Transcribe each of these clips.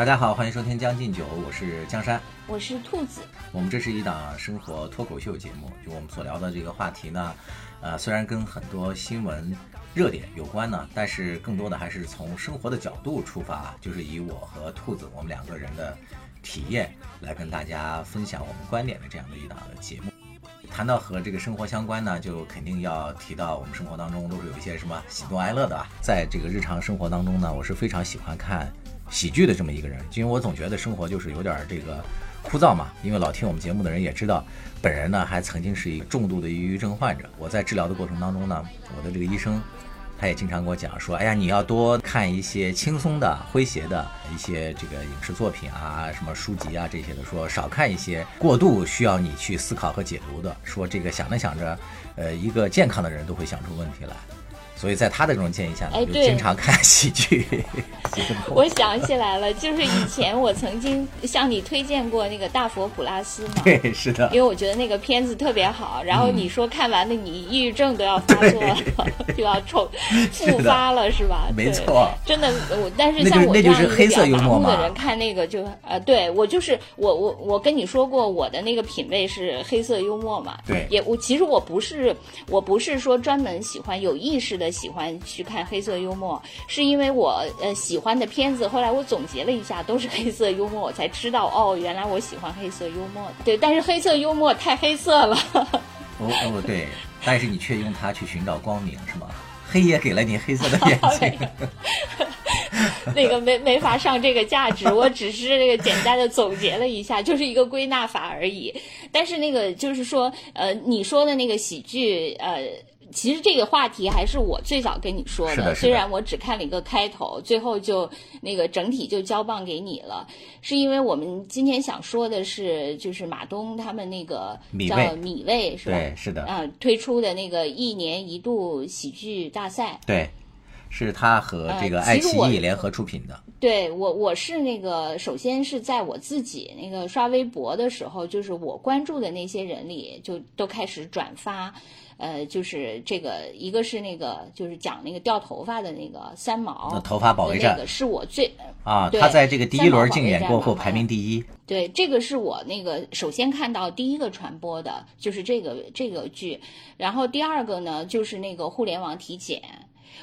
大家好，欢迎收听《将进酒》，我是江山，我是兔子。我们这是一档生活脱口秀节目，就我们所聊的这个话题呢，呃，虽然跟很多新闻热点有关呢，但是更多的还是从生活的角度出发，就是以我和兔子我们两个人的体验来跟大家分享我们观点的这样的一档的节目。谈到和这个生活相关呢，就肯定要提到我们生活当中都是有一些什么喜怒哀乐的吧。在这个日常生活当中呢，我是非常喜欢看喜剧的这么一个人，因为我总觉得生活就是有点这个枯燥嘛。因为老听我们节目的人也知道，本人呢还曾经是一个重度的抑郁症患者。我在治疗的过程当中呢，我的这个医生。他也经常跟我讲说，哎呀，你要多看一些轻松的、诙谐的一些这个影视作品啊，什么书籍啊这些的，说少看一些过度需要你去思考和解读的。说这个想着想着，呃，一个健康的人都会想出问题来。所以在他的这种建议下，就经常看喜剧。我想起来了，就是以前我曾经向你推荐过那个《大佛普拉斯》嘛。对，是的。因为我觉得那个片子特别好，然后你说看完了你抑郁症都要发作了，就要重 复发了，是吧？没错。真的，我但是像我这样一个比较麻木的人看那个就呃，对我就是我我我跟你说过我的那个品味是黑色幽默嘛。对。也我其实我不是我不是说专门喜欢有意识的。喜欢去看黑色幽默，是因为我呃喜欢的片子，后来我总结了一下，都是黑色幽默，我才知道哦，原来我喜欢黑色幽默。对，但是黑色幽默太黑色了。哦哦，对，但是你却用它去寻找光明，是吗？黑也给了你黑色的眼睛。那个没没法上这个价值，我只是那个简单的总结了一下，就是一个归纳法而已。但是那个就是说，呃，你说的那个喜剧，呃。其实这个话题还是我最早跟你说的，虽然我只看了一个开头，最后就那个整体就交棒给你了，是因为我们今天想说的是，就是马东他们那个叫米味是吧？对，是的，啊，推出的那个一年一度喜剧大赛，对，是他和这个爱奇艺联合出品的。对我，我是那个首先是在我自己那个刷微博的时候，就是我关注的那些人里，就都开始转发。呃，就是这个，一个是那个，就是讲那个掉头发的那个三毛，头发保卫战，那个是我最啊，他在这个第一轮竞演过后排名第一。对，这个是我那个首先看到第一个传播的，就是这个这个剧，然后第二个呢，就是那个互联网体检。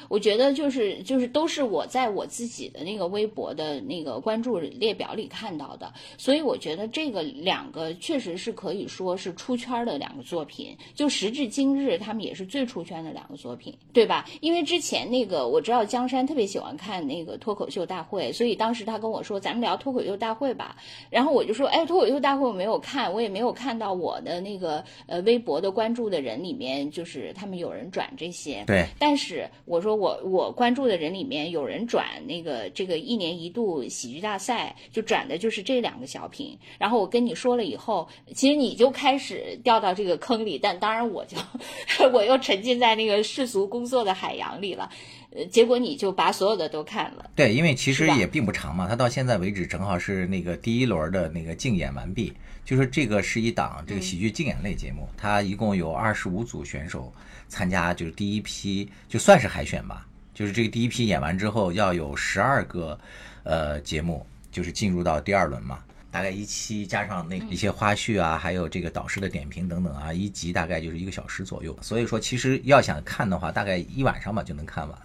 我觉得就是就是都是我在我自己的那个微博的那个关注列表里看到的，所以我觉得这个两个确实是可以说是出圈的两个作品，就时至今日他们也是最出圈的两个作品，对吧？因为之前那个我知道江山特别喜欢看那个脱口秀大会，所以当时他跟我说咱们聊脱口秀大会吧，然后我就说哎脱口秀大会我没有看，我也没有看到我的那个呃微博的关注的人里面就是他们有人转这些，对，但是我说。说我我关注的人里面有人转那个这个一年一度喜剧大赛，就转的就是这两个小品。然后我跟你说了以后，其实你就开始掉到这个坑里，但当然我就 我又沉浸在那个世俗工作的海洋里了。呃，结果你就把所有的都看了。对，因为其实也并不长嘛，他到现在为止正好是那个第一轮的那个竞演完毕，就是这个是一档这个喜剧竞演类节目，它一共有二十五组选手。参加就是第一批，就算是海选吧。就是这个第一批演完之后，要有十二个，呃，节目就是进入到第二轮嘛。大概一期加上那一些花絮啊，还有这个导师的点评等等啊，一集大概就是一个小时左右。所以说，其实要想看的话，大概一晚上吧就能看完，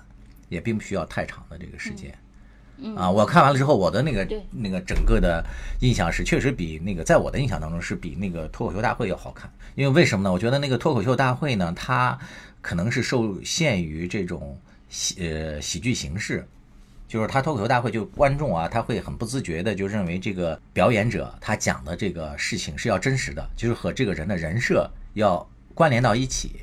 也并不需要太长的这个时间。啊，我看完了之后，我的那个那个整个的印象是，确实比那个在我的印象当中是比那个脱口秀大会要好看。因为为什么呢？我觉得那个脱口秀大会呢，它可能是受限于这种喜呃喜剧形式，就是他脱口秀大会就观众啊，他会很不自觉的就认为这个表演者他讲的这个事情是要真实的，就是和这个人的人设要关联到一起。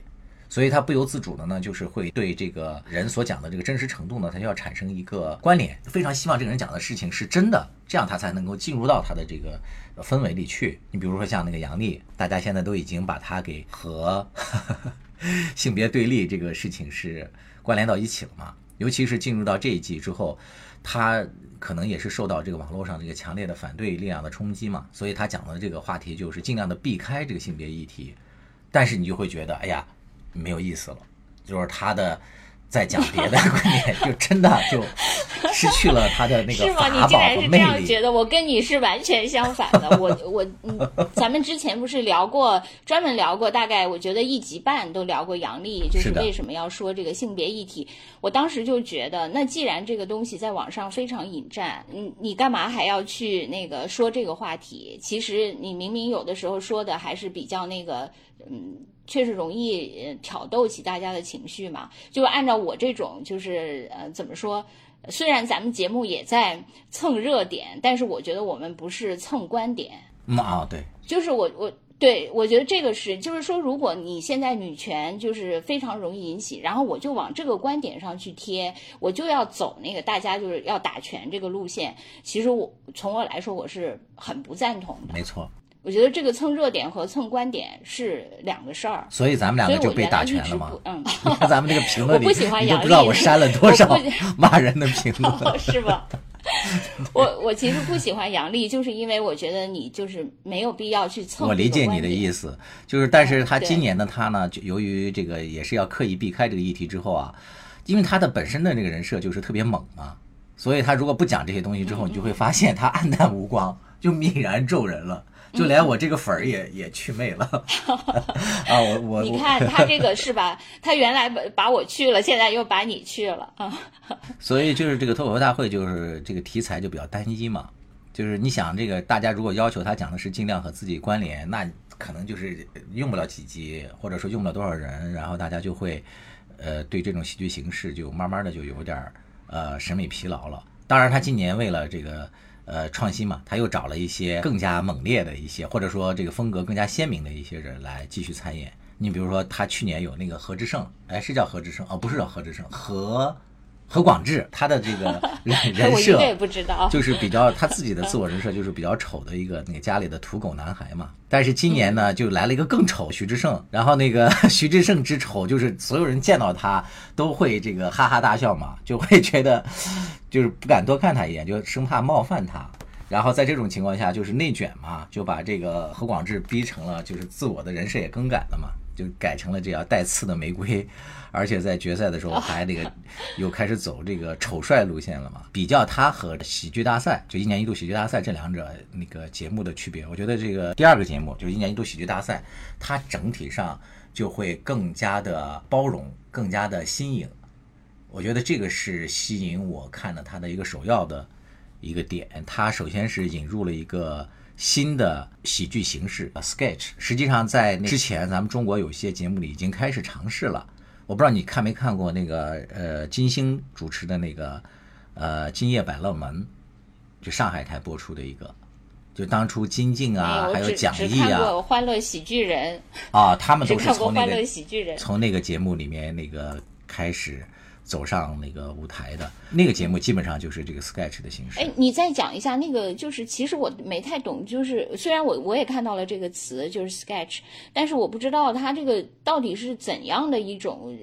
所以他不由自主的呢，就是会对这个人所讲的这个真实程度呢，他就要产生一个关联，非常希望这个人讲的事情是真的，这样他才能够进入到他的这个氛围里去。你比如说像那个杨笠，大家现在都已经把他给和 性别对立这个事情是关联到一起了嘛？尤其是进入到这一季之后，他可能也是受到这个网络上这个强烈的反对力量的冲击嘛，所以他讲的这个话题就是尽量的避开这个性别议题，但是你就会觉得，哎呀。没有意思了，就是他的再讲别的观点，就真的就失去了他的那个 是吗？你法竟然是这样力。觉得？我跟你是完全相反的。我我嗯，咱们之前不是聊过，专门聊过，大概我觉得一集半都聊过杨笠，就是为什么要说这个性别议题。我当时就觉得，那既然这个东西在网上非常引战，你你干嘛还要去那个说这个话题？其实你明明有的时候说的还是比较那个，嗯。确实容易呃挑逗起大家的情绪嘛，就按照我这种，就是呃怎么说，虽然咱们节目也在蹭热点，但是我觉得我们不是蹭观点，嗯啊，对，就是我我对我觉得这个是，就是说，如果你现在女权就是非常容易引起，然后我就往这个观点上去贴，我就要走那个大家就是要打拳这个路线，其实我从我来说我是很不赞同的。没错。我觉得这个蹭热点和蹭观点是两个事儿。所以咱们两个就被打拳了嘛。嗯，你看咱们这个评论里，我不喜欢你都不知道我删了 多少 骂人的评论。哦，是吧？我我其实不喜欢杨笠，就是因为我觉得你就是没有必要去蹭。我理解你的。意思，就是，但是他今年的他呢，就由于这个也是要刻意避开这个议题之后啊，因为他的本身的这个人设就是特别猛嘛，所以他如果不讲这些东西之后，你就会发现他黯淡无光，就泯然众人了，就连我这个粉儿也也去魅了 啊！我 我你看他这个是吧？他原来把把我去了，现在又把你去了啊！所以就是这个脱口秀大会，就是这个题材就比较单一嘛。就是你想，这个大家如果要求他讲的是尽量和自己关联，那可能就是用不了几集，或者说用不了多少人，然后大家就会，呃，对这种喜剧形式就慢慢的就有点儿呃审美疲劳了。当然，他今年为了这个呃创新嘛，他又找了一些更加猛烈的一些，或者说这个风格更加鲜明的一些人来继续参演。你比如说，他去年有那个何志胜，哎，是叫何志胜哦，不是叫何志胜，何何广智，他的这个人人设 我也不知道。就是比较他自己的自我人设就是比较丑的一个那个家里的土狗男孩嘛。但是今年呢，就来了一个更丑徐志胜，然后那个 徐志胜之丑，就是所有人见到他都会这个哈哈大笑嘛，就会觉得就是不敢多看他一眼，就生怕冒犯他。然后在这种情况下，就是内卷嘛，就把这个何广智逼成了就是自我的人设也更改了嘛，就改成了这样带刺的玫瑰，而且在决赛的时候还那个 又开始走这个丑帅路线了嘛。比较他和喜剧大赛，就一年一度喜剧大赛这两者那个节目的区别，我觉得这个第二个节目就是一年一度喜剧大赛，它整体上就会更加的包容，更加的新颖。我觉得这个是吸引我看的他的一个首要的一个点。他首先是引入了一个新的喜剧形式呃 sketch。实际上在那之前，咱们中国有些节目里已经开始尝试了。我不知道你看没看过那个呃金星主持的那个呃《今夜百乐门》，就上海台播出的一个。就当初金靖，啊，还有蒋毅啊，过《欢乐喜剧人啊，他》，们都是看过《欢乐从那个喜剧人》。从那个节目里面那个开始走上那个舞台的。那个节目基本上就是这个 sketch 的形式。哎，你再讲一下那个，就是其实我没太懂，就是虽然我我也看到了这个词，就是 sketch，但是我不知道它这个到底是怎样的一种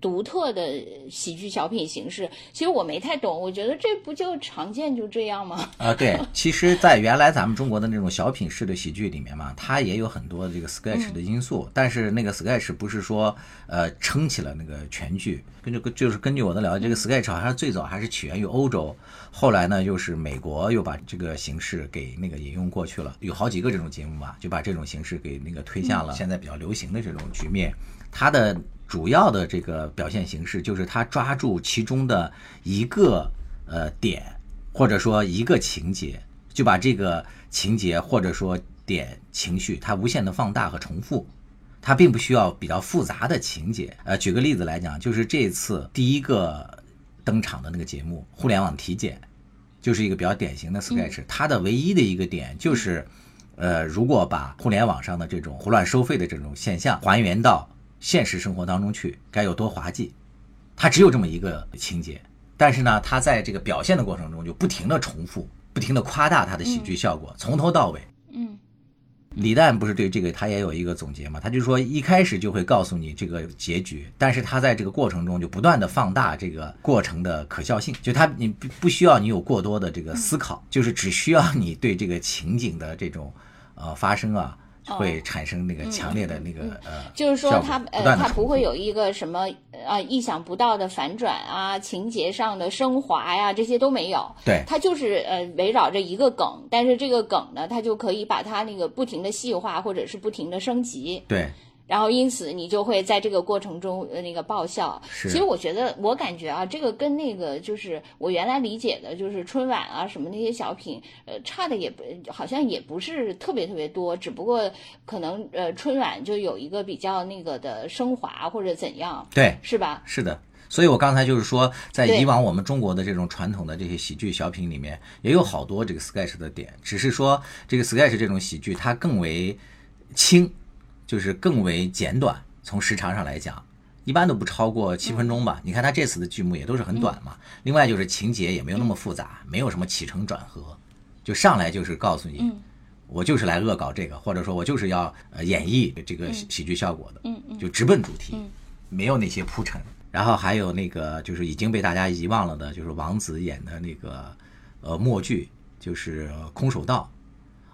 独特的喜剧小品形式。其实我没太懂，我觉得这不就常见就这样吗？啊，对，其实，在原来咱们中国的那种小品式的喜剧里面嘛，它也有很多这个 sketch 的因素，但是那个 sketch 不是说呃撑起了那个全剧。根据就是根据我的了解，这个 sketch 好像最早还是起源于欧洲，后来呢又是美国又把这个形式给那个引用过去了，有好几个这种节目吧，就把这种形式给那个推向了现在比较流行的这种局面。它的主要的这个表现形式就是他抓住其中的一个呃点，或者说一个情节，就把这个情节或者说点情绪，它无限的放大和重复。它并不需要比较复杂的情节。呃，举个例子来讲，就是这次第一个登场的那个节目《互联网体检》，就是一个比较典型的 sketch。它的唯一的一个点就是，呃，如果把互联网上的这种胡乱收费的这种现象还原到现实生活当中去，该有多滑稽。它只有这么一个情节，但是呢，它在这个表现的过程中就不停的重复，不停的夸大它的喜剧效果，从头到尾。嗯李诞不是对这个他也有一个总结嘛？他就说一开始就会告诉你这个结局，但是他在这个过程中就不断的放大这个过程的可笑性，就他你不不需要你有过多的这个思考，就是只需要你对这个情景的这种呃发生啊会产生那个强烈的那个呃，哦就是说效果它呃不断地它不会有一个什么啊意想不到的反转啊，情节上的升华呀，这些都没有。对。它就是呃围绕着一个梗，但是这个梗呢，它就可以把它那个不停的细化，或者是不停的升级。对然后因此你就会在这个过程中呃那个爆笑。是其实我觉得我感觉啊，这个跟那个就是我原来理解的，就是春晚啊什么那些小品，呃，差的也不好像也不是特别特别多，只不过可能呃春晚就有一个比较那个的升华或者怎样，对是吧？是的。所以我刚才就是说，在以往我们中国的这种传统的这些喜剧小品里面，也有好多这个 sketch 的点，只是说这个 sketch 这种喜剧它更为轻，就是更为简短，从时长上来讲，一般都不超过七分钟吧。你看他这次的剧目也都是很短嘛。另外就是情节也没有那么复杂，没有什么起承转合，就上来就是告诉你，我就是来恶搞这个，或者说我就是要呃演绎这个喜喜剧效果的，嗯嗯就直奔主题，没有那些铺陈。然后还有那个就是已经被大家遗忘了的，就是王子演的那个呃默剧，就是《空手道》。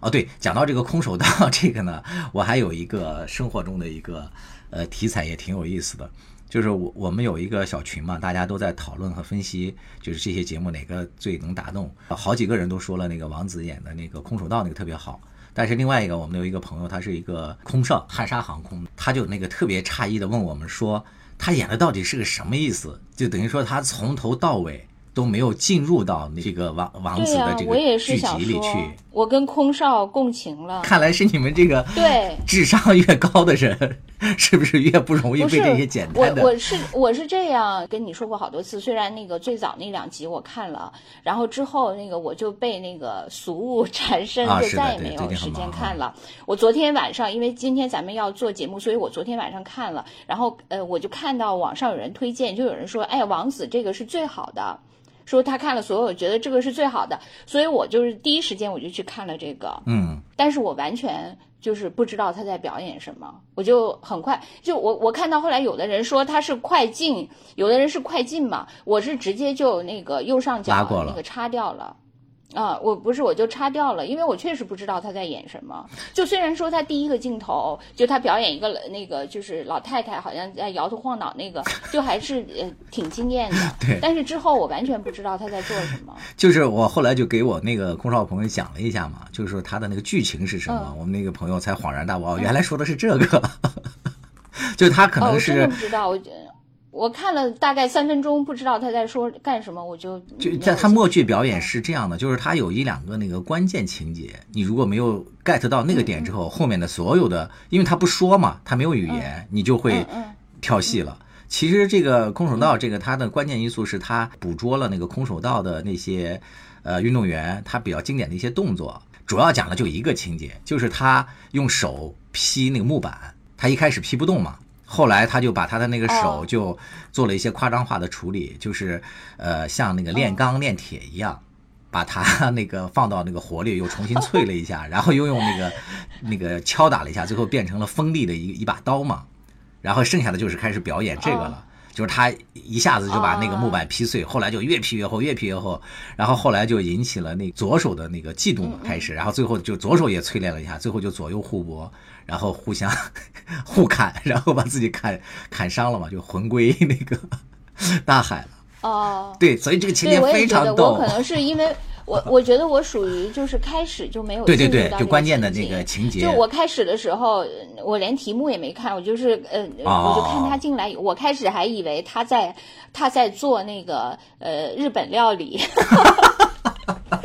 哦，对，讲到这个空手道这个呢，我还有一个生活中的一个呃题材也挺有意思的，就是我我们有一个小群嘛，大家都在讨论和分析，就是这些节目哪个最能打动。好几个人都说了那个王子演的那个空手道那个特别好，但是另外一个我们有一个朋友，他是一个空少，汉莎航空，他就那个特别诧异的问我们说，他演的到底是个什么意思？就等于说他从头到尾都没有进入到这个王王子的这个我也是剧集里去。，我跟空少共情了。看来是你们这个对智商越高的人，是不是越不容易被这些简单的？我我是我是这样跟你说过好多次，虽然那个最早那两集我看了，然后之后那个我就被那个俗物 缠身，就再也没有时间看了。我昨天晚上因为今天咱们要做节目，所以我昨天晚上看了，然后呃我就看到网上有人推荐，就有人说，哎，王子这个是最好的。说他看了所有，觉得这个是最好的，所以我就是第一时间我就去看了这个。嗯，但是我完全就是不知道他在表演什么，我就很快就我我看到后来有的人说他是快进，有的人是快进嘛，我是直接就那个右上角那个擦掉了。啊，我不是，我就擦掉了，因为我确实不知道他在演什么。就虽然说他第一个镜头就他表演一个那个就是老太太好像在摇头晃脑那个，就还是呃挺惊艳的。对但是之后我完全不知道他在做什么。就是我后来就给我那个空少朋友讲了一下嘛，就是说他的那个剧情是什么，嗯我们那个朋友才恍然大悟，哦，原来说的是这个，就他可哦，能我真的不知道，我我看了大概三分钟，不知道他在说干什么，我就就在他默剧表嗯演是这样的，就是他有一两个那个关键情节，你如果没有 get 到那个点之嗯后，后面的所有的，因为他不说嘛，他没有语言，你就会跳戏了。其实这个空手道，这个它的关键因素是他捕捉了那个空手道的那些呃运动员他比较经典的一些动作，主要讲的就一个情节，就是他用手劈那个木板，他一开始劈不动嘛。后来他就把他的那个手哦就做了一些夸张化的处理，就是呃像那个炼钢炼铁一样，把它那个放到那个火里又重新淬了一下，然后又用那个那个敲打了一下，最后变成了锋利的一一把刀嘛。然后剩下的就是开始表演这个了。就是他一下子就把那个木板劈碎，后来就越劈越厚，越劈越厚，然后后来就引起了那左手的那个嫉妒嘛，开始，然后最后就左手也淬炼了一下，最后就左右互搏，然后互相 互砍，然后把自己砍砍伤了嘛，就魂归那个 大海了。哦，对，所以这个情，节非常逗我可。能是因为我我觉得我属于就是开始就没有对对对就关键的那个情节。就我开始的时候，呃我连题目也没看，我就是呃，哦我就看他进来，我开始还以为他在他在做那个呃日本料理，哦，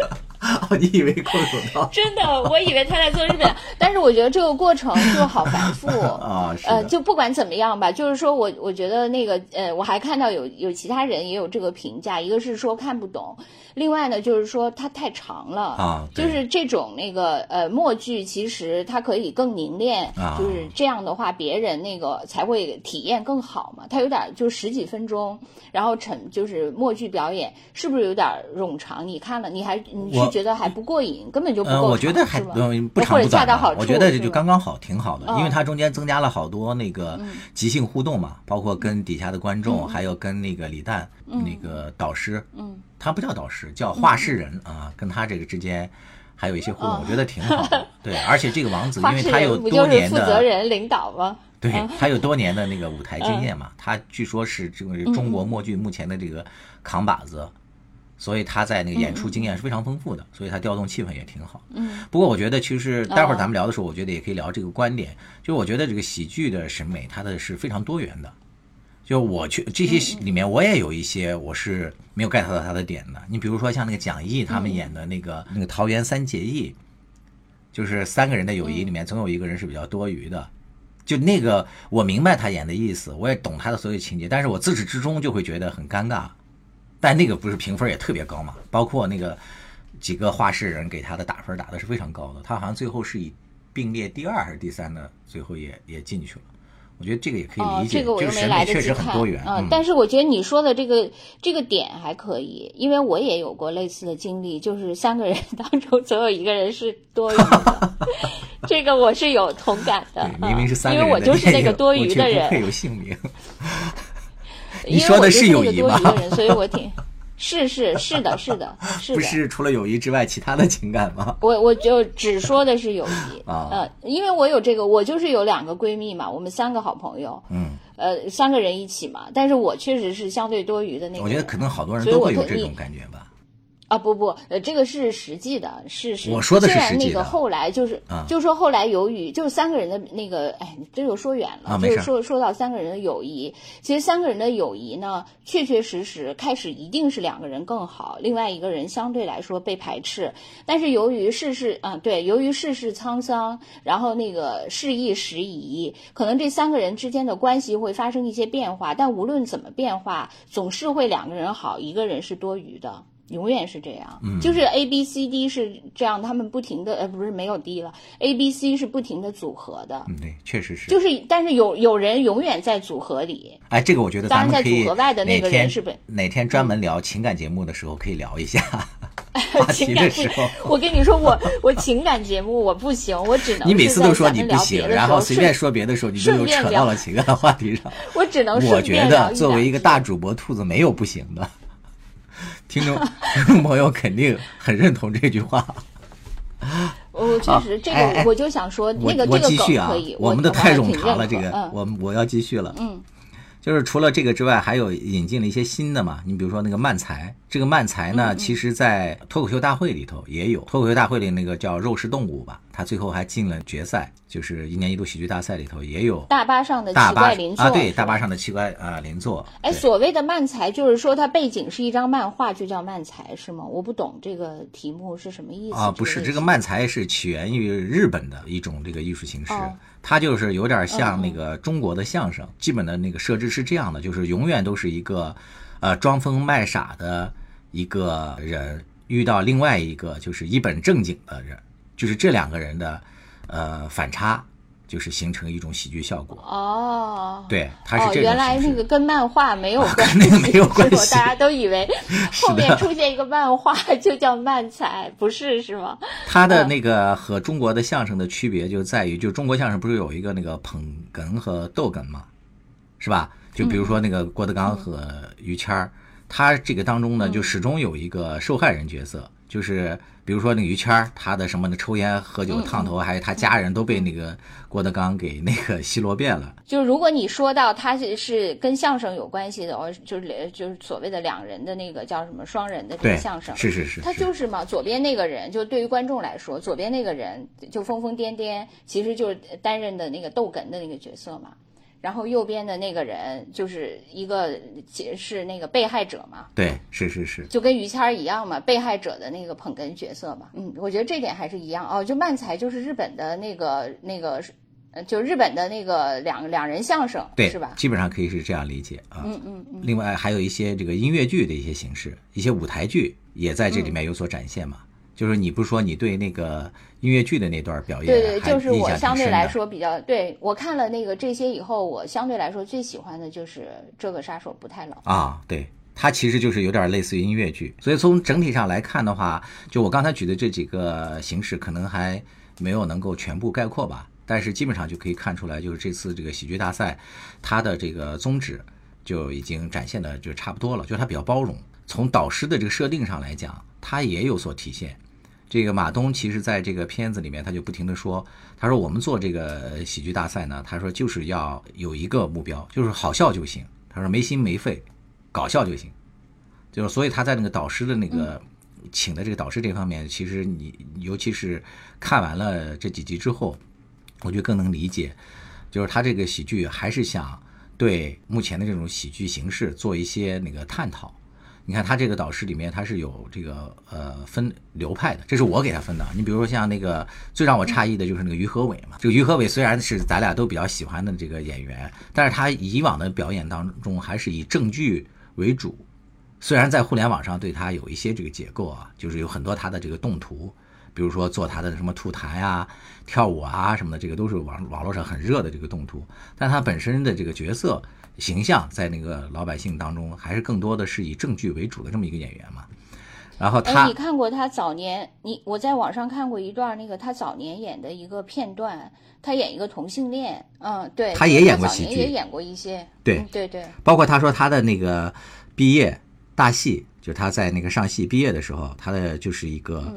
你以为空手道 真的，我以为他在做日本，但是我觉得这个过程就好繁复。啊？是呃，就不管怎么样吧，就是说我我觉得那个呃，我还看到有有其他人也有这个评价，一个是说看不懂，另外呢就是说它太长了啊就是这种那个呃默剧，其实它可以更凝练，啊。就是这样的话，别人那个才会体验更好嘛。它有点就十几分钟，然后成就是默剧表演，是不是有点冗长？你看了，你还你是觉得还不过瘾，根本就不嗯，够长，我觉得还嗯不或者长不短吧恰到好处，我觉得这就刚刚好，挺好的，因为嗯它中间增加了好多那个即兴互动嘛，包括跟底下的观众，嗯。还有跟那个李诞那个导师，嗯，他不叫导师，叫画室人啊，跟他这个之间还有一些互动，我觉得挺好的。对，而且这个王子，因为他有多年的负责人领导吗？对嗯他有多年的那个舞台经验嘛，他据说是这个中嗯国默剧目前的这个扛把子，所以他在那个演出经验是非常丰富的，所以他调动气氛也挺好。嗯，不过我觉得其实待哦会儿咱们聊的时候，我觉得也可以聊这个观点，就我觉得这个喜剧的审美它的是非常多元的。就我去这些里面，我也有一些我是没有 get 到他的点的。你比如说像那个蒋毅他们演的那个、那个桃园三结义，就是三个人的友谊里面总有一个人是比较多余的。就那个我明白他演的意思，我也懂他的所有情节，但是我自始至终就会觉得很尴尬。但那个不是评分也特别高嘛？包括那个几个画室人给他的打分打的是非常高的，他好像最后是以并列第二还是第三的，最后也也进去了。我觉得这个也可以哦理，解，这个我就是又没来得及看很多元。啊、嗯，但是我觉得你说的这个这个点还可以，因为我也有过类似的经历，就是三个人 当中总有一个人是多余的，这个我是有同感的。对，明明是三啊个人的，因为我就是那个多余的我却不有姓名。你说的是那个友谊吗多余的人，所以我挺是是是的是的 是的。不是除了友谊之外，其他的情感吗？我我就只说的是友谊 啊呃，因为我有这个，我就是有两个闺蜜嘛，我们三个好朋友，嗯，呃，三个人一起嘛，但是我确实是相对多余的那个。我觉得可能好多人都会有这种感觉吧。啊不不，呃，这个是实际的，是是。我说的是虽然实际的那个后来就是，啊就是说后来由于就是三个人的那个，哎，这就说远了，啊就是说说到三个人的友谊，其实三个人的友谊呢，确确实实开始一定是两个人更好，另外一个人相对来说被排斥，但是由于世事啊，对，由于世事沧桑，然后那个事易时移，可能这三个人之间的关系会发生一些变化，但无论怎么变化，总是会两个人好，一个人是多余的。永远是这样，就是 A B C D 是这样，他们不停的呃不是没有 D 了，A B C 是不停的组合的，嗯，对，确实是。就是但是有有人永远在组合里，哎，这个我觉得咱们可以组合外的那哪天个人是本哪天专门聊情感节目的时候可以聊一下 话题情感的时候。我跟你说，我我情感节目我不行，我只能你每次都说你不行，然后随便顺说别的时候，你就又扯到了情感话题上。我只能我顺觉得作为一个大主播，兔子没有不行的。听众听众 朋友肯定很认同这句话。我 确实这个我就想说那个这个继续啊梗可以，，我们的太冗长了，这个我我要继续了。嗯，就是除了这个之外，还有引进了一些新的嘛。你比如说那个漫才，这个漫才嗯呢，其实在脱口秀大会里头也有。脱口秀大会里那个叫肉食动物吧，他最后还进了决赛，就是一年一度喜剧大赛里头也有大巴上的大巴奇怪邻座啊，对，大巴上的奇怪啊邻座。哎，所谓的漫才，就是说它背景是一张漫画，就叫漫才，是吗？我不懂这个题目是什么意思啊，不是，这个漫才是起源于日本的一种这个艺术形式，哦它就是有点像嗯那个中国的相声，基本的那个设置是这样的，就是永远都是一个呃装疯卖傻的一个人遇到另外一个就是一本正经的人，就是这两个人的呃反差，就是形成一种喜剧效果。哦。对，它是哦，这种原来那个跟漫画没有关系，那个没有 关系大家都以为 后面出现一个漫画就叫漫才，不是是吗？它的那个和中国的相声的区别就在于，就中国相声不是有一个那个捧哏和逗哏嘛，是吧？就比如说那个郭德纲和于谦儿，他这个当中呢，就始终有一个受害人角色，就是比如说那个于谦儿，他的什么的抽烟、喝酒、烫头，还有他家人都被那个郭德纲给那个奚落遍了。就是如果你说到他是是跟相声有关系的，哦，就是就是所谓的两人的那个叫什么双人的这个相声，是是是他就是嘛，左边那个人就对于观众来说，左边那个人就疯疯癫癫，其实就是担任的那个逗哏的那个角色嘛。然后右边的那个人就是一个是那个被害者嘛，对，是是是，就跟于谦儿一样嘛，被害者的那个捧哏角色嘛。嗯，我觉得这点还是一样哦。就漫才就是日本的那个那个，呃，就日本的那个两两人相声，对，是吧？基本上可以是这样理解啊。嗯嗯嗯。另外还有一些这个音乐剧的一些形式，一些舞台剧也在这里面有所展现嘛。就是你不是说你对那个音乐剧的那段表演对对，就是我相对来说比较对我看了那个这些以后，我相对来说最喜欢的就是这个杀手不太冷。啊，对，它其实就是有点类似于音乐剧，所以从整体上来看的话，就我刚才举的这几个形式，可能还没有能够全部概括吧，但是基本上就可以看出来，就是这次这个喜剧大赛，它的这个宗旨就已经展现的就差不多了，就是它比较包容。从导师的这个设定上来讲，它也有所体现。这个马东其实在这个片子里面，他就不停的说，他说我们做这个喜剧大赛呢，他说就是要有一个目标，就是好笑就行。他说没心没肺，搞笑就行。就是所以他在那个导师的那个请的这个导师这方面，其实你尤其是看完了这几集之后，我就更能理解，就是他这个喜剧还是想对目前的这种喜剧形式做一些那个探讨。你看他这个导师里面，他是有这个呃分流派的，这是我给他分的。你比如说像那个最让我诧异的就是那个于和伟嘛，这个于和伟虽然是咱俩都比较喜欢的这个演员，但是他以往的表演当中还是以正剧为主。虽然在互联网上对他有一些这个解构啊，就是有很多他的这个动图，比如说做他的什么吐痰呀、跳舞啊什么的，这个都是网网络上很热的这个动图。但他本身的这个角色形象，在那个老百姓当中，还是更多的是以正剧为主的这么一个演员嘛。然后哎，他你看过他早年？你我在网上看过一段那个他早年演的一个片段，他演一个同性恋，嗯，对，他也演过喜剧也演过一些，对嗯对对，包括他说他的那个毕业大戏，就他在那个上戏毕业的时候，他的就是一个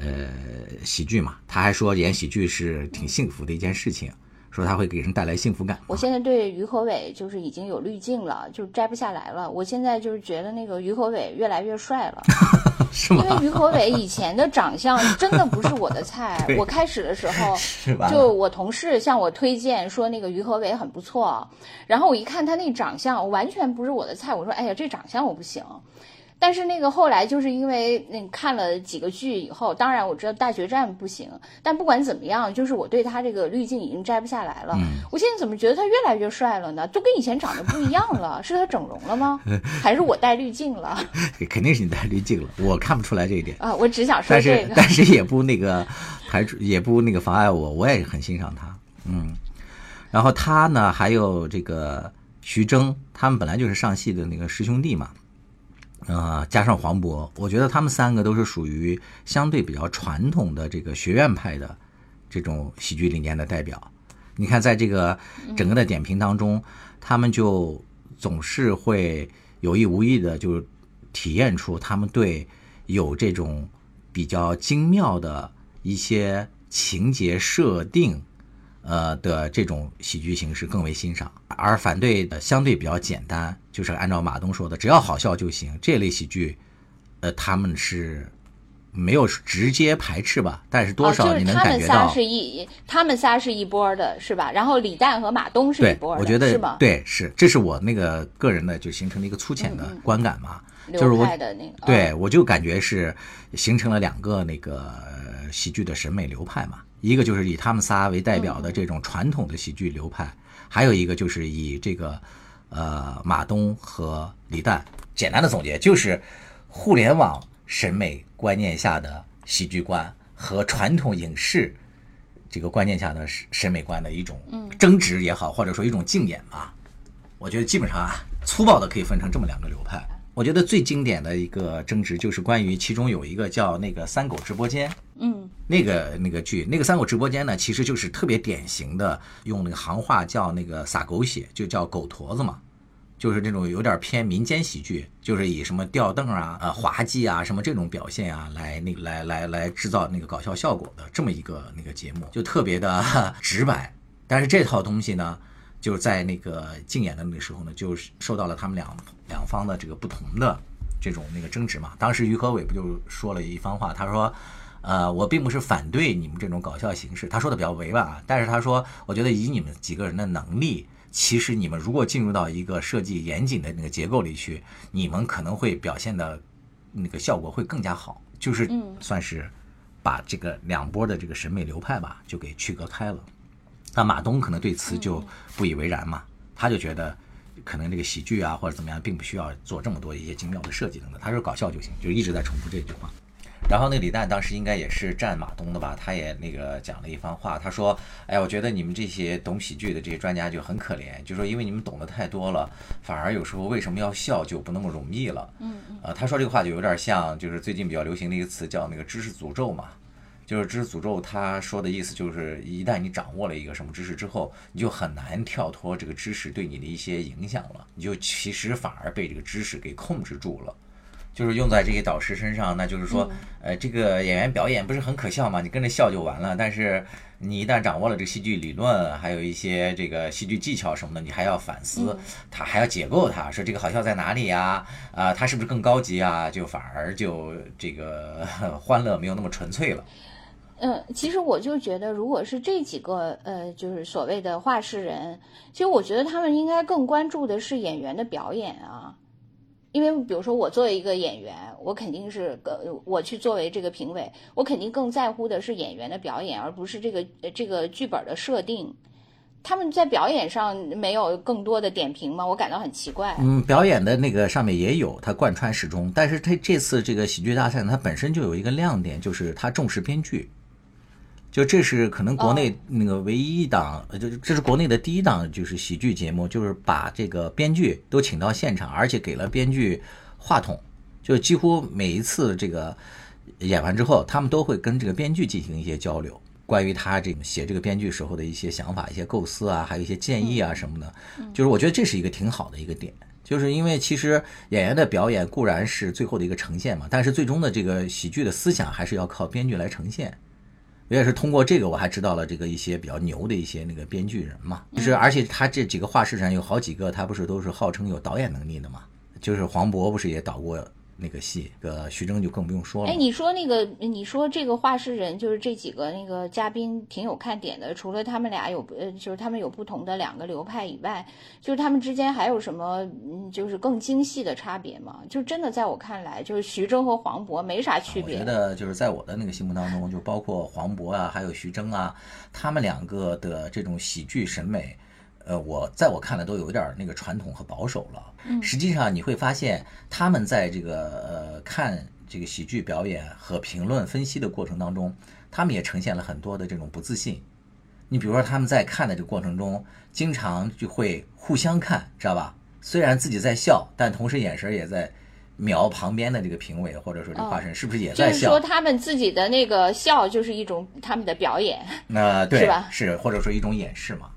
呃喜剧嘛。他还说演喜剧是挺幸福的一件事情，说他会给人带来幸福感。我现在对于和伟就是已经有滤镜了，就摘不下来了。我现在就是觉得那个于和伟越来越帅了，是吗？因为于和伟以前的长相真的不是我的菜。我开始的时候 是吧？就我同事向我推荐说那个于和伟很不错，然后我一看他那长相，完全不是我的菜。我说哎呀，这长相我不行。但是那个后来就是因为那看了几个剧以后，当然我知道《大决战》不行，但不管怎么样，就是我对他这个滤镜已经摘不下来了。嗯我现在怎么觉得他越来越帅了呢？都跟以前长得不一样了，是他整容了吗？还是我戴滤镜了？肯定是你戴滤镜了，我看不出来这一点。啊，我只想说这个。是但是也不那个排除，也不那个妨碍我，我也很欣赏他。嗯，然后他呢，还有这个徐峥，他们本来就是上戏的那个师兄弟嘛。呃，加上黄渤，我觉得他们三个都是属于相对比较传统的这个学院派的这种喜剧理念的代表。你看，在这个整个的点评当中，他们就总是会有意无意的就体验出他们对有这种比较精妙的一些情节设定，呃的这种喜剧形式更为欣赏，而反对的相对比较简单，就是按照马东说的，只要好笑就行。这类喜剧，呃，他们是没有直接排斥吧，但是多少你能感觉到。们仨是一，他们仨是一波的，是吧？然后李诞和马东是一对，波的，我觉得是吗？对是，这是我那个个人的就形成了一个粗浅的观感嘛，就是流我派的那个，对，嗯我就感觉是形成了两个那个呃喜剧的审美流派嘛，一个就是以他们仨为代表的这种传统的喜剧流派，还有一个就是以这个呃马东和李诞。简单的总结就是，互联网审美观念下的喜剧观和传统影视这个观念下的审审美观的一种争执也好，或者说一种竞演吧。我觉得基本上啊，粗暴的可以分成这么两个流派。我觉得最经典的一个争执就是关于其中有一个叫那个三狗直播间，嗯那个那个剧，那个三狗直播间呢，其实就是特别典型的用那个行话叫那个撒狗血，就叫狗坨子嘛，就是这种有点偏民间喜剧，就是以什么吊凳啊、呃滑稽啊什么这种表现啊，来那个来来来制造那个搞笑效果的这么一个那个节目，就特别的 直白。但是这套东西呢，就是在那个竞演的那个时候呢，就是受到了他们两两方的这个不同的这种那个争执嘛。当时于和伟不就说了一番话，他说。呃，我并不是反对你们这种搞笑形式，他说的比较委婉啊，但是他说，我觉得以你们几个人的能力，其实你们如果进入到一个设计严谨的那个结构里去，你们可能会表现的那个效果会更加好，就是算是把这个两波的这个审美流派吧，就给区隔开了。那马东可能对此就不以为然嘛，他就觉得可能这个喜剧啊或者怎么样，并不需要做这么多一些精妙的设计等等，他说搞笑就行，就一直在重复这句话。然后那李诞当时应该也是站马东的吧，他也那个讲了一番话，他说：“哎呀，我觉得你们这些懂喜剧的这些专家就很可怜，就说因为你们懂得太多了，反而有时候为什么要笑就不那么容易了。”嗯嗯。呃，他说这个话就有点像，就是最近比较流行的一个词叫那个知识诅咒嘛，就是知识诅咒，他说的意思就是一旦你掌握了一个什么知识之后，你就很难跳脱这个知识对你的一些影响了，你就其实反而被这个知识给控制住了。就是用在这些导师身上，那就是说，呃，这个演员表演不是很可笑嘛？你跟着笑就完了。但是你一旦掌握了这个戏剧理论，还有一些这个戏剧技巧什么的，你还要反思，他还要解构他，说这个好笑在哪里呀？啊，他是不是更高级啊？就反而就这个 欢乐没有那么纯粹了。嗯，其实我就觉得，如果是这几个呃，就是所谓的话事人，其实我觉得他们应该更关注的是演员的表演啊。因为比如说我作为一个演员，我肯定是呃，我去作为这个评委，我肯定更在乎的是演员的表演，而不是这个这个剧本的设定。他们在表演上没有更多的点评吗？我感到很奇怪。嗯，表演的那个上面也有，它贯穿始终。但是它这次这个喜剧大赛，它本身就有一个亮点，就是它重视编剧。就这是可能国内那个唯一一档，就这是国内的第一档，就是喜剧节目，就是把这个编剧都请到现场，而且给了编剧话筒，就几乎每一次这个演完之后，他们都会跟这个编剧进行一些交流，关于他这个写这个编剧时候的一些想法、一些构思啊，还有一些建议啊什么的。就是我觉得这是一个挺好的一个点，就是因为其实演员的表演固然是最后的一个呈现嘛，但是最终的这个喜剧的思想还是要靠编剧来呈现。我也是通过这个，我还知道了这个一些比较牛的一些那个编剧人嘛，就是而且他这几个画室上有好几个，他不是都是号称有导演能力的嘛，就是黄渤不是也导过。那个戏，个徐峥就更不用说了。哎，你说那个，你说这个话事人，就是这几个那个嘉宾挺有看点的。除了他们俩有，呃，就是他们有不同的两个流派以外，就是他们之间还有什么，嗯，就是更精细的差别吗？就真的在我看来，就是徐峥和黄渤没啥区别。我觉得就是在我的那个心目当中，就包括黄渤啊，还有徐峥啊，他们两个的这种喜剧审美。呃，我在我看来都有点那个传统和保守了。嗯，实际上你会发现，他们在这个呃看这个喜剧表演和评论分析的过程当中，他们也呈现了很多的这种不自信。你比如说，他们在看的这个过程中，经常就会互相看，知道吧？虽然自己在笑，但同时眼神也在瞄旁边的这个评委，或者说这个华生是不是也在笑？就是说，他们自己的那个笑就是一种他们的表演。那对，是吧？是或者说一种掩饰嘛？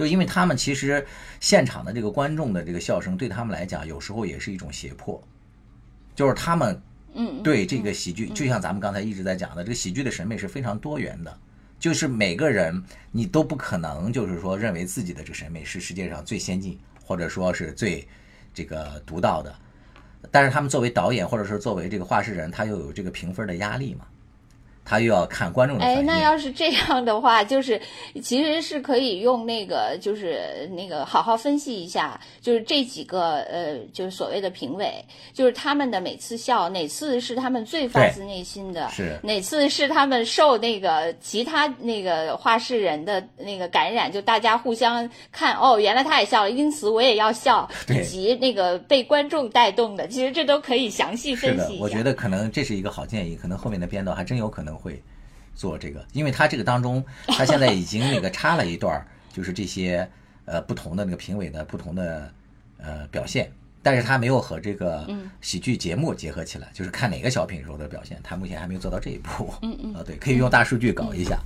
就因为他们其实现场的这个观众的这个笑声对他们来讲，有时候也是一种胁迫，就是他们嗯对这个喜剧，就像咱们刚才一直在讲的，这个喜剧的审美是非常多元的，就是每个人你都不可能就是说认为自己的这个审美是世界上最先进或者说是最这个独到的，但是他们作为导演或者是作为这个话事人，他又有这个评分的压力嘛。他又要看观众的反应。哎，那要是这样的话，就是其实是可以用那个，就是那个好好分析一下，就是这几个呃，就是所谓的评委，就是他们的每次笑，哪次是他们最发自内心的，是哪次是他们受那个其他那个话事人的那个感染，就大家互相看，哦，原来他也笑了，因此我也要笑，以及那个被观众带动的，其实这都可以详细分析一下。我觉得可能这是一个好建议，可能后面的编导还真有可能。会做这个，因为他这个当中，他现在已经那个插了一段，就是这些呃不同的那个评委的不同的呃表现，但是他没有和这个喜剧节目结合起来，就是看哪个小品时候的表现，他目前还没有做到这一步。嗯嗯，啊对，可以用大数据搞一下。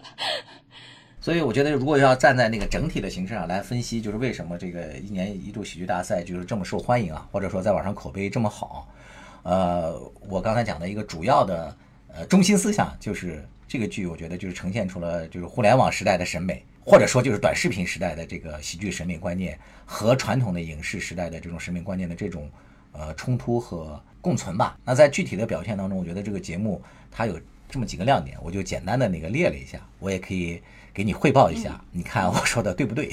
所以我觉得，如果要站在那个整体的形式上来分析，就是为什么这个一年一度喜剧大赛就是这么受欢迎啊，或者说在网上口碑这么好，呃，我刚才讲的一个主要的。呃，中心思想就是这个剧，我觉得就是呈现出了就是互联网时代的审美，或者说就是短视频时代的这个喜剧审美观念和传统的影视时代的这种审美观念的这种呃冲突和共存吧。那在具体的表现当中，我觉得这个节目它有这么几个亮点，我就简单的那个列了一下，我也可以给你汇报一下，你看我说的对不对？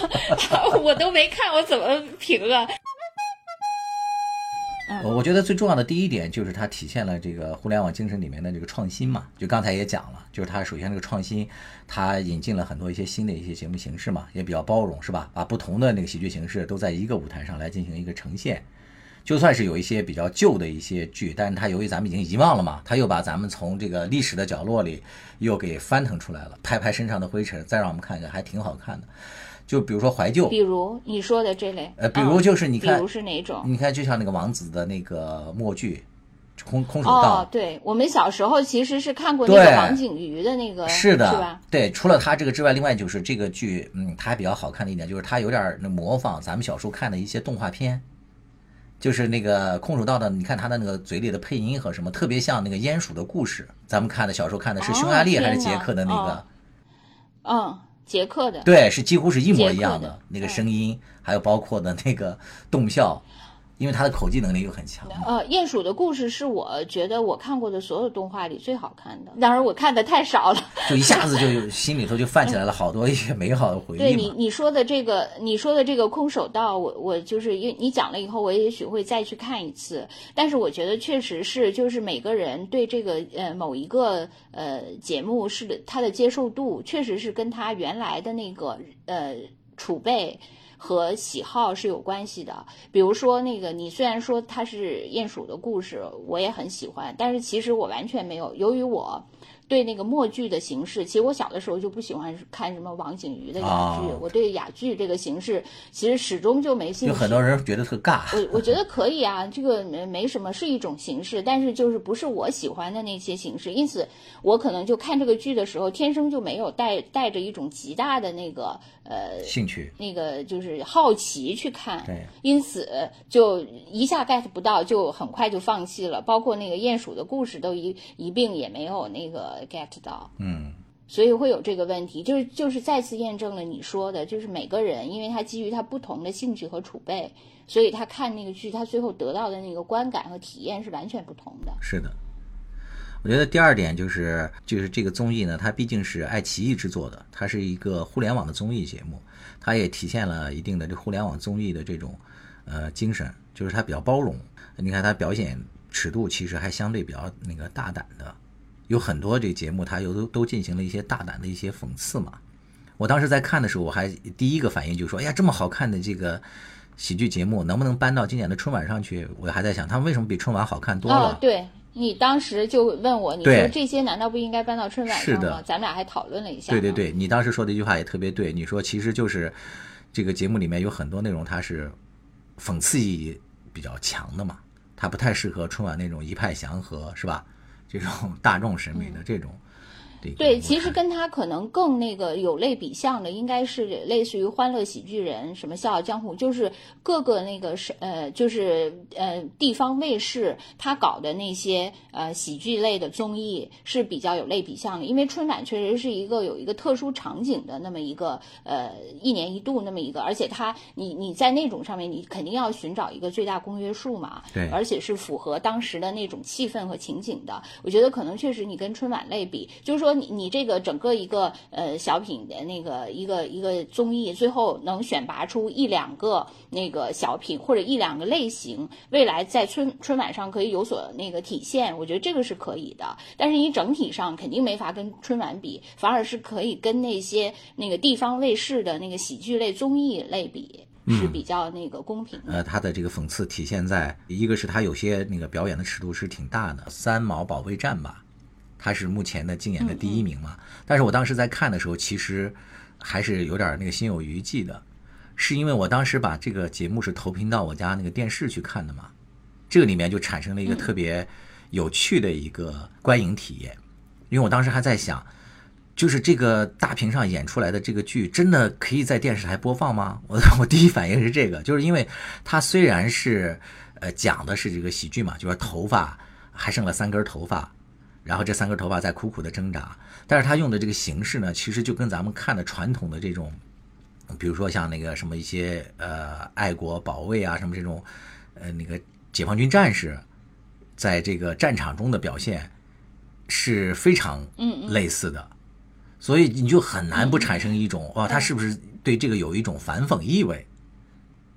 我都没看，我怎么评啊？我我觉得最重要的第一点就是它体现了这个互联网精神里面的这个创新嘛，就刚才也讲了，就是它首先这个创新，它引进了很多一些新的一些节目形式嘛，也比较包容，是吧？把不同的那个喜剧形式都在一个舞台上来进行一个呈现，就算是有一些比较旧的一些剧，但是它由于咱们已经遗忘了嘛，它又把咱们从这个历史的角落里又给翻腾出来了，拍拍身上的灰尘，再让我们看一看，还挺好看的。就比如说怀旧，比如你说的这类，呃，比如就是你看，比如是哪种？你看，就像那个王子的那个默剧，空空手道。哦，对，我们小时候其实是看过那个王景瑜的那个，是的，是吧？对，除了他这个之外，另外就是这个剧，嗯，它还比较好看的一点就是它有点那模仿咱们小时候看的一些动画片。就是那个空手道的，你看他的那个嘴里的配音和什么，特别像那个鼹鼠的故事。咱们看的小时候看的是匈牙利还是捷克的那个？嗯，捷克的。对，是几乎是一模一样的那个声音，还有包括的那个 动效。因为他的口技能力又很强。呃，鼹鼠的故事是我觉得我看过的所有动画里最好看的，当然我看的太少了，就一下子就心里头就泛起来了好多一些美好的回忆。对你你说的这个，你说的这个空手道，我我就是因为你讲了以后，我也许会再去看一次。但是我觉得确实是，就是每个人对这个呃某一个呃节目是他的接受度，确实是跟他原来的那个呃储备。和喜好是有关系的，比如说那个，你虽然说它是鼹鼠的故事，我也很喜欢，但是其实我完全没有，由于我。对那个默剧的形式，其实我小的时候就不喜欢看什么王景瑜的哑剧。我对哑剧这个形式，其实始终就没兴趣。有很多人觉得特尬。我我觉得 可以啊，这个没没什么，是一种形式，但是就是不是我喜欢的那些形式。因此，我可能就看这个剧的时候，天生就没有带带着一种极大的那个呃兴趣，那个就是好奇去看。对。因此就一下 get 不到，就很快就放弃了。包括那个鼹鼠的故事，都一一并也没有那个。Get 到，嗯，所以会有这个问题，就是就是再次验证了你说的，就是每个人，因为他基于他不同的兴趣和储备，所以他看那个剧，他最后得到的那个观感和体验是完全不同的。是的，我觉得第二点就是，就是这个综艺呢，它毕竟是爱奇艺制作的，它是一个互联网的综艺节目，它也体现了一定的这互联网综艺的这种呃精神，就是它比较包容。你看它表演尺度其实还相对比较那个大胆的。有很多这节目，它有都都进行了一些大胆的一些讽刺嘛。我当时在看的时候，我还第一个反应就说：“哎呀，这么好看的这个喜剧节目，能不能搬到今年的春晚上去？”我还在想，他们为什么比春晚好看多了？哦对你当时就问我，你说这些难道不应该搬到春晚上吗？咱们俩还讨论了一下。对对对，你当时说的一句话也特别对。你说其实就是这个节目里面有很多内容，它是讽刺意义比较强的嘛，它不太适合春晚那种一派祥和，是吧？这种大众审美的这种。对，其实跟他可能更那个有类比像的，应该是类似于《欢乐喜剧人》什么《笑傲江湖》，就是各个那个是呃，就是呃地方卫视他搞的那些呃喜剧类的综艺是比较有类比像的。因为春晚确实是一个有一个特殊场景的那么一个呃一年一度那么一个，而且他你你在那种上面你肯定要寻找一个最大公约数嘛，对，而且是符合当时的那种气氛和情景的。我觉得可能确实你跟春晚类比，就是说。你你这个整个一个呃小品的那个一个一个综艺，最后能选拔出一两个那个小品或者一两个类型，未来在春春晚上可以有所那个体现，我觉得这个是可以的。但是你整体上肯定没法跟春晚比，反而是可以跟那些那个地方卫视的那个喜剧类综艺类比，是比较那个公平的。呃，他的这个讽刺体现在一个是他有些那个表演的尺度是挺大的，三毛保卫战吧。他是目前的竞演的第一名嘛？但是我当时在看的时候，其实还是有点那个心有余悸的，是因为我当时把这个节目是投屏到我家那个电视去看的嘛，这个里面就产生了一个特别有趣的一个观影体验，因为我当时还在想，就是这个大屏上演出来的这个剧，真的可以在电视台播放吗？我 我第一反应是这个，就是因为它虽然是呃讲的是这个喜剧嘛，就是头发还剩了三根头发。然后这三根头发在苦苦的挣扎，但是他用的这个形式呢，其实就跟咱们看的传统的这种，比如说像那个什么一些呃爱国保卫啊什么这种，呃那个解放军战士，在这个战场中的表现是非常类似的，所以你就很难不产生一种哇，他是不是对这个有一种反讽意味？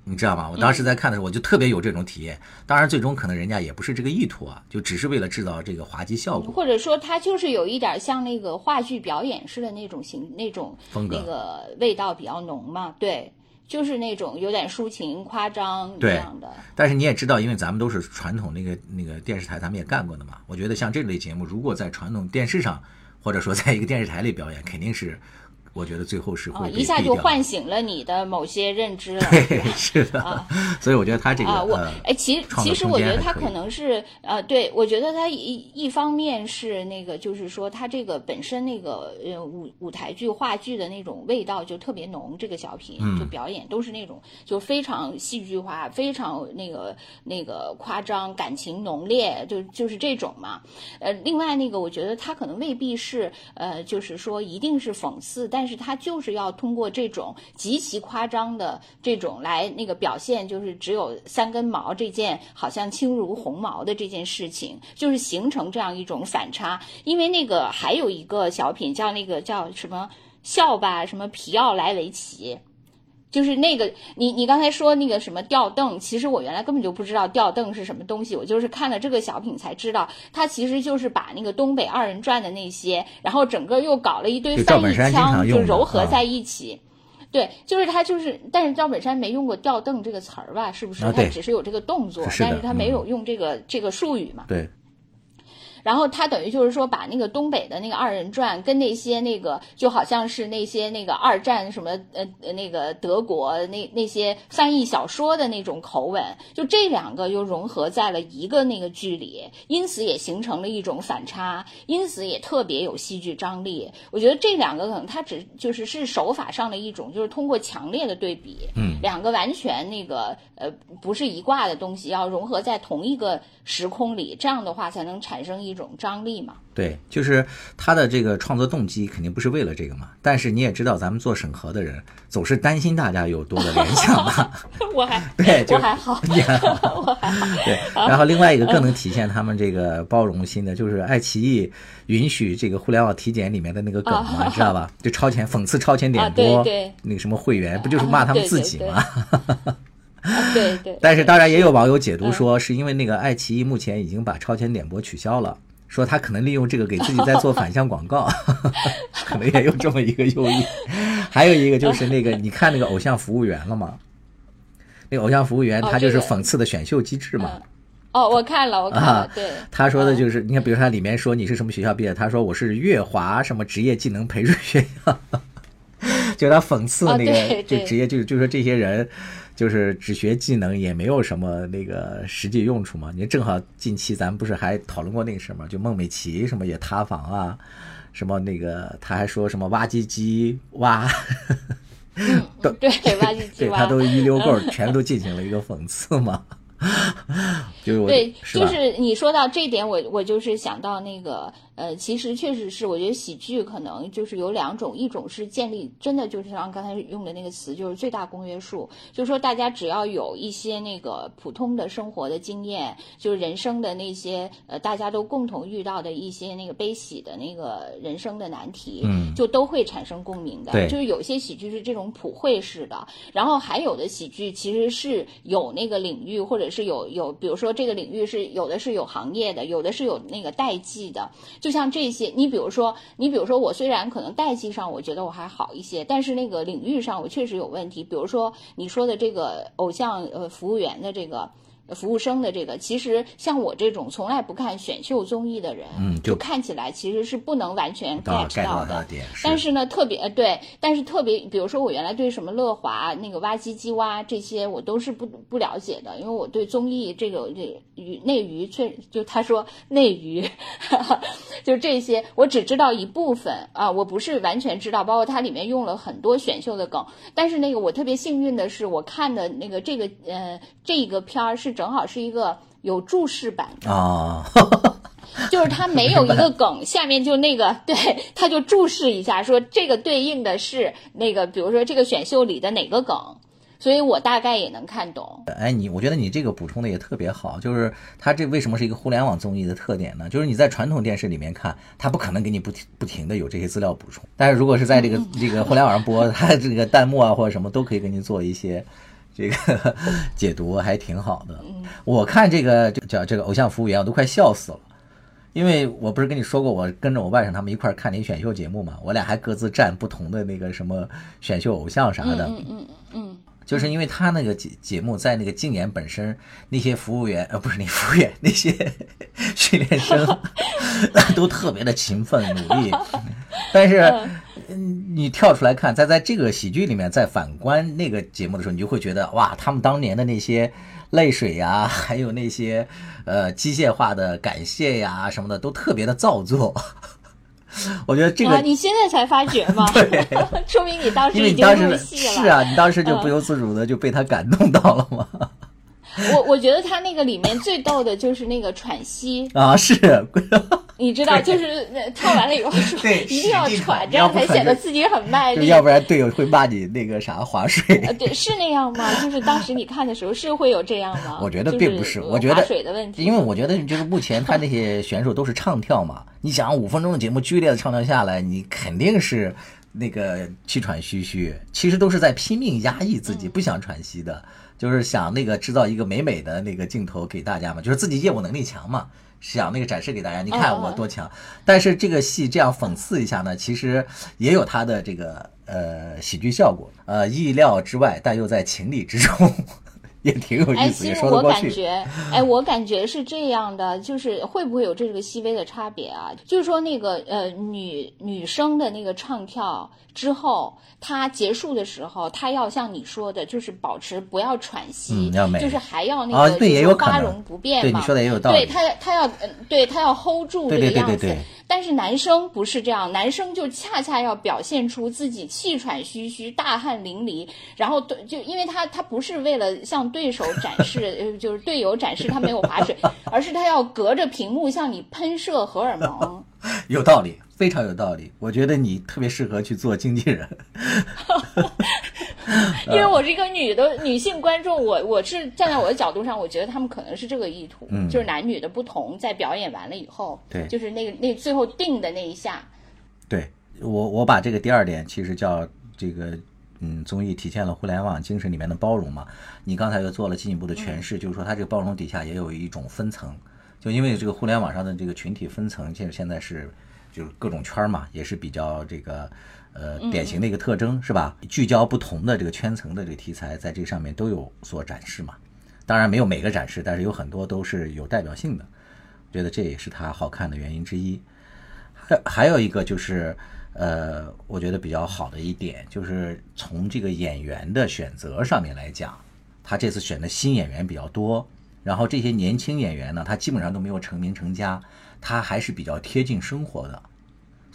你知道吗？我当时在看的时候，我就特别有这种体验。当然，最终可能人家也不是这个意图啊，就只是为了制造这个滑稽效果，或者说他就是有一点像那个话剧表演式的那种形、那种风格，那个味道比较浓嘛。对，就是那种有点抒情、夸张这样的。但是你也知道，因为咱们都是传统那个那个电视台，咱们也干过的嘛。我觉得像这类节目，如果在传统电视上，或者说在一个电视台里表演，肯定是我觉得最后是会一下就唤醒了你的某些认知了。对，是 的，啊 所以我觉得他这个啊，我呃哎，其创作其实我觉得他可能是呃，对我觉得他一一方面是那个，就是说他这个本身那个呃舞舞台剧、话剧的那种味道就特别浓，这个小品嗯就表演都是那种就非常戏剧化、非常那个那个夸张、感情浓烈，就就是这种嘛。呃，另外那个我觉得他可能未必是呃，就是说一定是讽刺，但是他就是要通过这种极其夸张的这种来那个表现，就是只有三根毛这件好像轻如鸿毛的这件事情，就是形成这样一种反差。因为那个还有一个小品叫那个叫什么笑吧什么皮奥莱维奇。就是那个，你你刚才说那个什么吊凳，其实我原来根本就不知道吊凳是什么东西，我就是看了这个小品才知道，它其实就是把那个东北二人转的那些，然后整个又搞了一堆翻译腔，就用的啊糅合在一起。对，就是他就是，但是赵本山没用过吊凳这个词儿吧？是不是？他只是有这个动作，是但是他没嗯有用这个、这个术语嘛。对，然后他等于就是说，把那个东北的那个二人转跟那些那个就好像是那些那个二战什么呃呃那个德国那那些翻译小说的那种口吻，就这两个又融合在了一个那个剧里，因此也形成了一种反差，因此也特别有戏剧张力。我觉得这两个可能它只就是是手法上的一种，就是通过强烈的对比，嗯，两个完全那个呃不是一挂的东西，要融合在同一个时空里，这样的话才能产生一种张力嘛。对，就是他的这个创作动机肯定不是为了这个嘛。但是你也知道，咱们做审核的人总是担心大家有多的联想嘛。我还 对，就我还好，你还好，我还好。对，然后另外一个更能体现他们这个包容心的，就是爱奇艺允许这个互联网体检里面的那个梗嘛，知道吧？就超前讽刺超前点播对，那个什么会员，不就是骂他们自己吗？啊 对对。但是当然也有网友解读说，是因为那个爱奇艺目前已经把超前点播取消了。说他可能利用这个给自己在做反向广告，可能也有这么一个用意。还有一个就是那个，你看那个偶像服务员了吗？那个偶像服务员哦他就是讽刺的选秀机制嘛。哦，我看了，我看了，啊对。他说的就是，你看，比如他里面说你是什么学校毕业，他说我是月华什么职业技能培训学校，就他讽刺啊那个就职业，就就说这些人就是只学技能，也没有什么那个实际用处嘛。你正好近期咱们不是还讨论过那个什么，就孟美岐什么也塌房啊，什么那个他还说什么挖机机挖，都对，挖机机 挖。对他都一溜够，全都进行了一个讽刺嘛。就是我对，是？就是你说到这点，我我就是想到那个，呃，其实确实是，我觉得喜剧可能就是有两种，一种是建立真的就是像刚才用的那个词，就是最大公约数，就是说大家只要有一些那个普通的生活的经验，就是人生的那些呃大家都共同遇到的一些那个悲喜的那个人生的难题，嗯就都会产生共鸣的。对就是有些喜剧是这种普惠式的，然后还有的喜剧其实是有那个领域，或者是有有，比如说这个领域是有的是有行业的，有的是有那个代际的。就像这些，你比如说，你比如说我虽然可能代际上我觉得我还好一些，但是那个领域上我确实有问题。比如说你说的这个偶像呃服务员的这个。服务生的这个，其实像我这种从来不看选秀综艺的人，嗯就就看起来其实是不能完全 get 到到的。点，但是呢，特别呃对，但是特别，比如说我原来对什么乐华、那个挖唧唧挖这些，我都是不不了解的，因为我对综艺这个这娱内娱确就他说内娱，就这些我只知道一部分啊，我不是完全知道，包括它里面用了很多选秀的梗，但是那个我特别幸运的是，我看的那个这个呃这个片儿是正好是一个有注释版的。啊，就是它没有一个梗，下面就那个，对，他就注释一下，说这个对应的是那个，比如说这个选秀里的哪个梗，所以我大概也能看懂。哎，你我觉得你这个补充的也特别好，就是它这为什么是一个互联网综艺的特点呢？就是你在传统电视里面看，它不可能给你不停不停的有这些资料补充，但是如果是在这个这个互联网上播，它这个弹幕啊或者什么都可以给你做一些这个解读，还挺好的。我看这个叫这个偶像服务员，我都快笑死了。因为我不是跟你说过，我跟着我外甥他们一块儿看那选秀节目嘛，我俩还各自站不同的那个什么选秀偶像啥的。嗯嗯嗯就是因为他那个节节目在那个竞演本身，那些服务员呃不是那服务员，那些训练生 都特别的勤奋努力，但是，嗯，你跳出来看，在在这个喜剧里面，在反观那个节目的时候，你就会觉得哇，他们当年的那些泪水呀，还有那些呃机械化的感谢呀什么的，都特别的造作。我觉得这个，你现在才发觉吗？对，说明你当时已经入戏了。是啊，你当时就不由自主的就被他感动到了吗？我我觉得他那个里面最逗的就是那个喘息啊，是，你知道，就是跳完了以后说 一定要喘，这样才显得自己很卖力，要不然队友会骂你那个啥划水。对，是那样吗？就是当时你看的时候是会有这样吗？我觉得并不是，我觉得水的问题，因为我觉得就是目前他那些选手都是唱跳嘛，你想五分钟的节目剧烈的唱跳下来，你肯定是那个气喘吁吁，其实都是在拼命压抑自己，不想喘息的。就是想那个制造一个美美的那个镜头给大家嘛，就是自己业务能力强嘛，想那个展示给大家，你看我多强。但是这个戏这样讽刺一下呢，其实也有它的这个呃喜剧效果，呃意料之外，但又在情理之中。也挺有意思，哎，其实我感觉，哎，我感觉是这样的，就是会不会有这个细微的差别啊？就是说那个呃女女生的那个唱跳之后，她结束的时候，她要像你说的，就是保持不要喘息，就是还要那个就是花容不变嘛。对，你说的也有道理。对，她她要嗯，对她要 hold 住这个样子。但是男生不是这样，男生就恰恰要表现出自己气喘吁吁、大汗淋漓，然后对，就因为他他不是为了向对手展示，就是队友展示他没有划水，而是他要隔着屏幕向你喷射荷尔蒙。有道理，非常有道理。我觉得你特别适合去做经纪人。因为我是一个女的女性观众，我我是站在我的角度上，我觉得他们可能是这个意图，就是男女的不同，在表演完了以后，对，就是那个那最后定的那一下。对我我把这个第二点其实叫这个嗯综艺体现了互联网精神里面的包容嘛。你刚才又做了进一步的诠释，就是说它这个包容底下也有一种分层，就因为这个互联网上的这个群体分层，其实现在是就是各种圈嘛，也是比较这个。呃，典型的一个特征是吧？聚焦不同的这个圈层的这个题材，在这上面都有所展示嘛。当然没有每个展示，但是有很多都是有代表性的。觉得这也是它好看的原因之一。还还有一个就是，呃，我觉得比较好的一点就是从这个演员的选择上面来讲，他这次选的新演员比较多，然后这些年轻演员呢，他基本上都没有成名成家，他还是比较贴近生活的。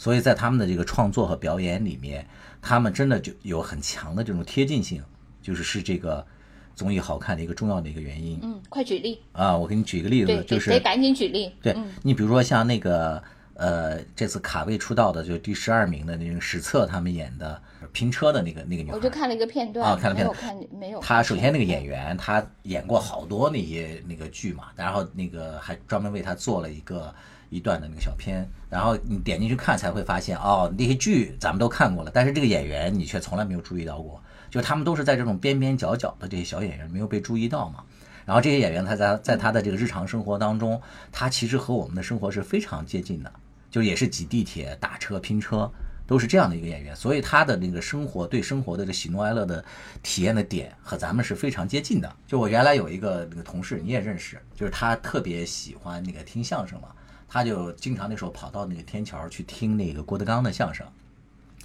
所以在他们的这个创作和表演里面，他们真的就有很强的这种贴近性，就是是这个综艺好看的一个重要的一个原因。嗯，快举例啊！我给你举一个例子，就是得赶紧举例。对你比如说像那个呃，这次卡位出道的就第十二名的那个史策他们演的拼车的那个那个女孩，我就看了一个片段啊，看了片段，看没有？他首先那个演员他演过好多那些那个剧嘛，然后那个还专门为他做了一个。一段的那个小片，然后你点进去看才会发现，哦，那些剧咱们都看过了，但是这个演员你却从来没有注意到过，就他们都是在这种边边角角的这些小演员没有被注意到嘛。然后这些演员他在在他的这个日常生活当中，他其实和我们的生活是非常接近的，就也是挤地铁、打车、拼车，都是这样的一个演员，所以他的那个生活对生活的这喜怒哀乐的体验的点和咱们是非常接近的。就我原来有一个那个同事，你也认识，就是他特别喜欢那个听相声嘛。他就经常那时候跑到那个天桥去听那个郭德纲的相声，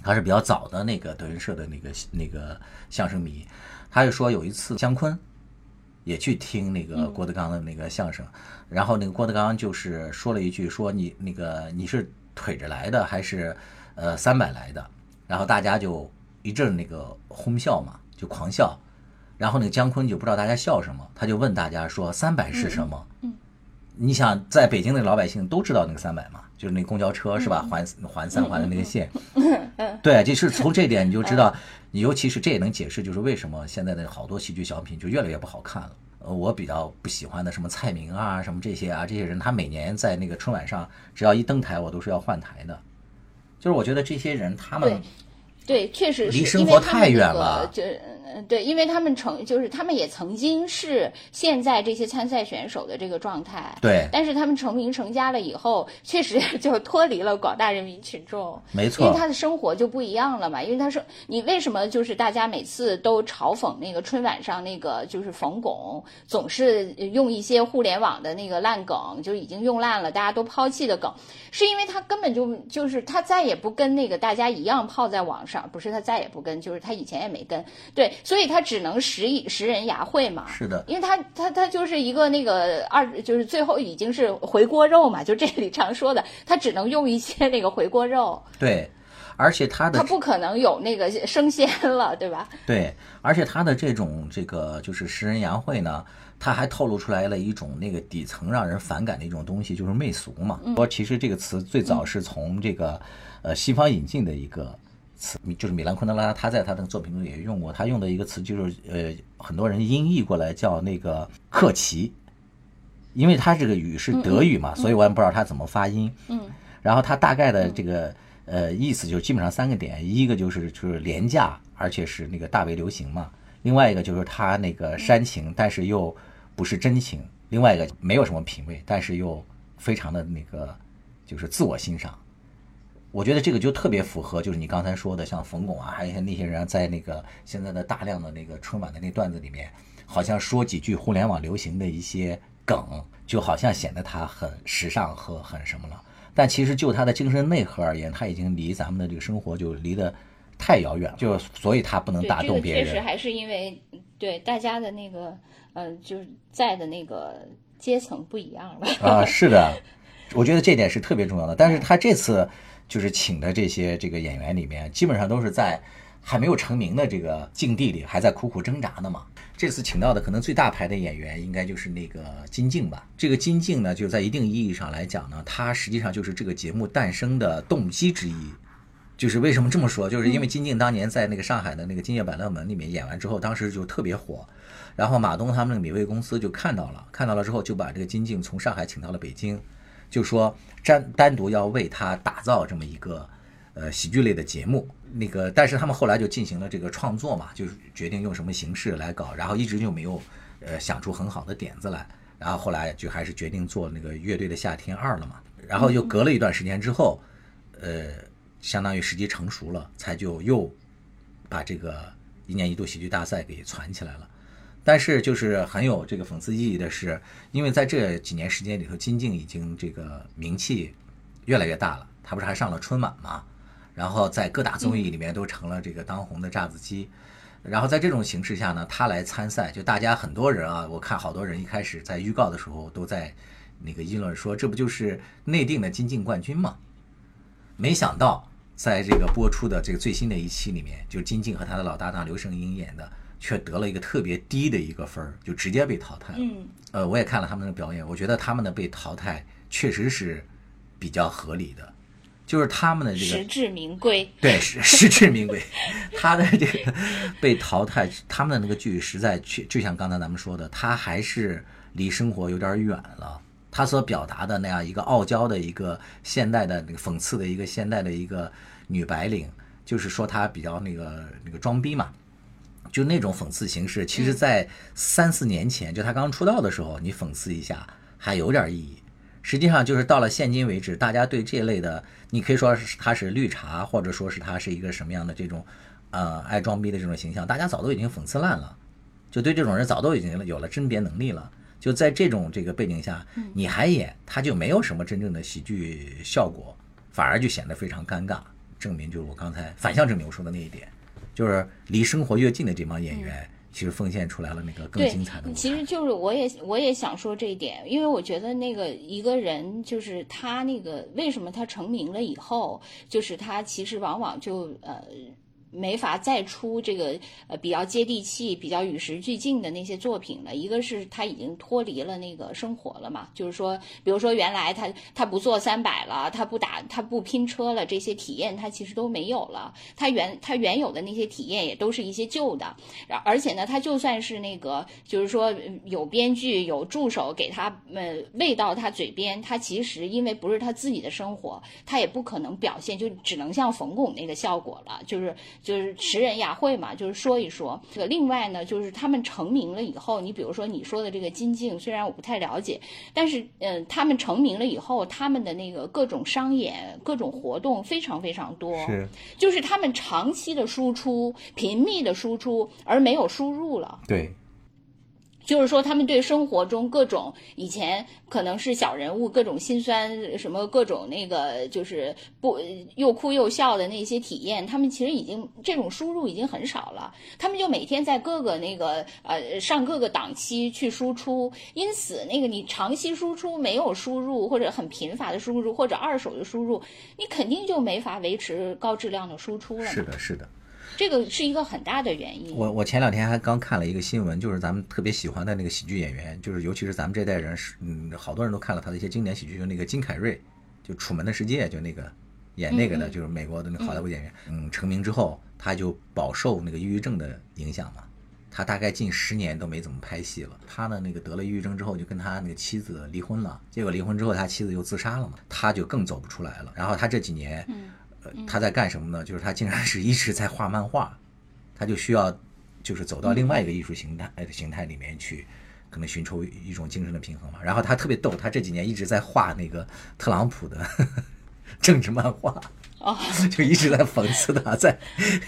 他是比较早的那个德云社的那个那个相声迷。他就说有一次姜昆也去听那个郭德纲的那个相声，然后那个郭德纲就是说了一句说你那个你是腿着来的还是呃三百来的，然后大家就一阵那个哄笑嘛，就狂笑，然后那个姜昆就不知道大家笑什么，他就问大家说三百是什么？你想在北京的老百姓都知道那个三百嘛？就是那公交车是吧？环环三环的那个线。对，就是从这点你就知道，尤其是这也能解释，就是为什么现在的好多喜剧小品就越来越不好看了。呃，我比较不喜欢的什么蔡明啊，什么这些啊，这些人他每年在那个春晚上只要一登台，我都是要换台的。就是我觉得这些人他们对，确实是离生活太远了就嗯对，因为他们曾就是他们也曾经是现在这些参赛选手的这个状态，对，但是他们成名成家了以后，确实就脱离了广大人民群众。没错因为，他的生活就不一样了嘛，因为他说你为什么就是大家每次都嘲讽那个春晚上那个就是冯巩总是用一些互联网的那个烂梗，就已经用烂了，大家都抛弃的梗，是因为他根本就就是他再也不跟那个大家一样泡在网上，不是他再也不跟，就是他以前也没跟，对，所以他只能食以识人牙慧嘛，是的，因为他他他就是一个那个二，就是最后已经是回锅肉嘛，就这里常说的，他只能用一些那个回锅肉。对，而且他的他不可能有那个生鲜了，对吧？对，而且他的这种这个就是食人牙慧呢，他还透露出来了一种那个底层让人反感的一种东西，就是媚俗嘛。说其实这个词最早是从这个呃西方引进的一个词，就是米兰昆德拉他在他的作品中也用过，他用的一个词就是呃很多人音译过来叫那个克奇，因为他这个语是德语嘛，所以我也不知道他怎么发音。嗯，然后他大概的这个呃意思就基本上三个点，一个就是就是廉价，而且是那个大为流行嘛；另外一个就是他那个煽情，但是又不是真情；另外一个没有什么品味，但是又非常的那个就是自我欣赏。我觉得这个就特别符合，就是你刚才说的，像冯巩啊，还有一些那些人在那个现在的大量的那个春晚的那段子里面，好像说几句互联网流行的一些梗，就好像显得他很时尚和很什么了。但其实就他的精神内核而言，他已经离咱们的这个生活就离得太遥远了，就所以他不能对，打动别人。确实还是因为对大家的那个呃，就是在的那个阶层不一样了。啊，是的，我觉得这点是特别重要的。但是他这次就是请的这些这个演员里面，基本上都是在还没有成名的这个境地里，还在苦苦挣扎的嘛。这次请到的可能最大牌的演员应该就是那个金靖吧。这个金靖呢，就在一定意义上来讲呢，他实际上就是这个节目诞生的动机之一。就是为什么这么说？就是因为金靖当年在那个上海的那个《今夜百乐门》里面演完之后，当时就特别火，然后马东他们那个米味公司就看到了，看到了之后就把这个金靖从上海请到了北京，就说单单独要为他打造这么一个呃喜剧类的节目。那个，但是他们后来就进行了这个创作嘛，就是决定用什么形式来搞，然后一直就没有呃想出很好的点子来，然后后来就还是决定做那个乐队的夏天二了嘛，然后又隔了一段时间之后，呃，相当于时机成熟了，才就又把这个一年一度喜剧大赛给攒起来了。但是就是很有这个讽刺意义的是，因为在这几年时间里头，金靖已经这个名气越来越大了，他不是还上了春晚吗，然后在各大综艺里面都成了这个当红的炸子鸡。然后在这种形势下呢，他来参赛，就大家很多人啊，我看好多人一开始在预告的时候都在那个议论说，这不就是内定的金靖冠军吗？没想到在这个播出的这个最新的一期里面，就金靖和他的老搭档刘胜英演的，却得了一个特别低的一个分儿，就直接被淘汰了。嗯，呃，我也看了他们的表演，我觉得他们的被淘汰确实是比较合理的，就是他们的这个实至名归。对，实实至名归。他的这个被淘汰，他们的那个剧实在确，就像刚才咱们说的，他还是离生活有点远了。他所表达的那样一个傲娇的一个现代的那个讽刺的一个现代的一个女白领，就是说她比较那个那个装逼嘛，就那种讽刺形式，其实在三四年前，就他刚出道的时候，你讽刺一下还有点意义。实际上就是到了现今为止，大家对这类的，你可以说是他是绿茶，或者说是他是一个什么样的这种，呃，爱装逼的这种形象，大家早都已经讽刺烂了，就对这种人早都已经有了甄别能力了。就在这种这个背景下，你还演，他就没有什么真正的喜剧效果，反而就显得非常尴尬。证明就是我刚才反向证明我说的那一点，就是离生活越近的这帮演员，其实奉献出来了那个更精彩的。其实就是我也我也想说这一点，因为我觉得那个一个人就是他那个为什么他成名了以后，就是他其实往往就呃。没法再出这个呃比较接地气、比较与时俱进的那些作品了。一个是他已经脱离了那个生活了嘛，就是说，比如说原来他他不做三百了，他不打他不拼车了，这些体验他其实都没有了。他原他原有的那些体验也都是一些旧的，然而且呢，他就算是那个就是说有编剧有助手给他呃喂到他嘴边，他其实因为不是他自己的生活，他也不可能表现，就只能像冯巩那个效果了，就是就是识人雅会嘛，就是说一说。这个另外呢，就是他们成名了以后，你比如说你说的这个金靖，虽然我不太了解，但是嗯、他们成名了以后，他们的那个各种商演、各种活动非常非常多。是就是他们长期的输出、频密的输出，而没有输入了。对，就是说，他们对生活中各种以前可能是小人物、各种心酸、什么各种那个就是不又哭又笑的那些体验，他们其实已经这种输入已经很少了。他们就每天在各个那个呃上各个档期去输出，因此那个你长期输出没有输入，或者很频繁的输入，或者二手的输入，你肯定就没法维持高质量的输出了。是的，是的。这个是一个很大的原因。我我前两天还刚看了一个新闻，就是咱们特别喜欢的那个喜剧演员，就是尤其是咱们这代人是，嗯，好多人都看了他的一些经典喜剧，就那个金凯瑞，就《楚门的世界》，就那个演那个的，就是美国的那个好莱坞演员。嗯，成名之后他就饱受那个抑郁症的影响嘛，他大概近十年都没怎么拍戏了。他呢，那个得了抑郁症之后，就跟他那个妻子离婚了。结果离婚之后，他妻子又自杀了嘛，他就更走不出来了。然后他这几年，呃，他在干什么呢？就是他竟然是一直在画漫画。他就需要就是走到另外一个艺术形态的形态里面去，可能寻求一种精神的平衡嘛。然后他特别逗，他这几年一直在画那个特朗普的 政治漫画。哦，就一直在讽刺他在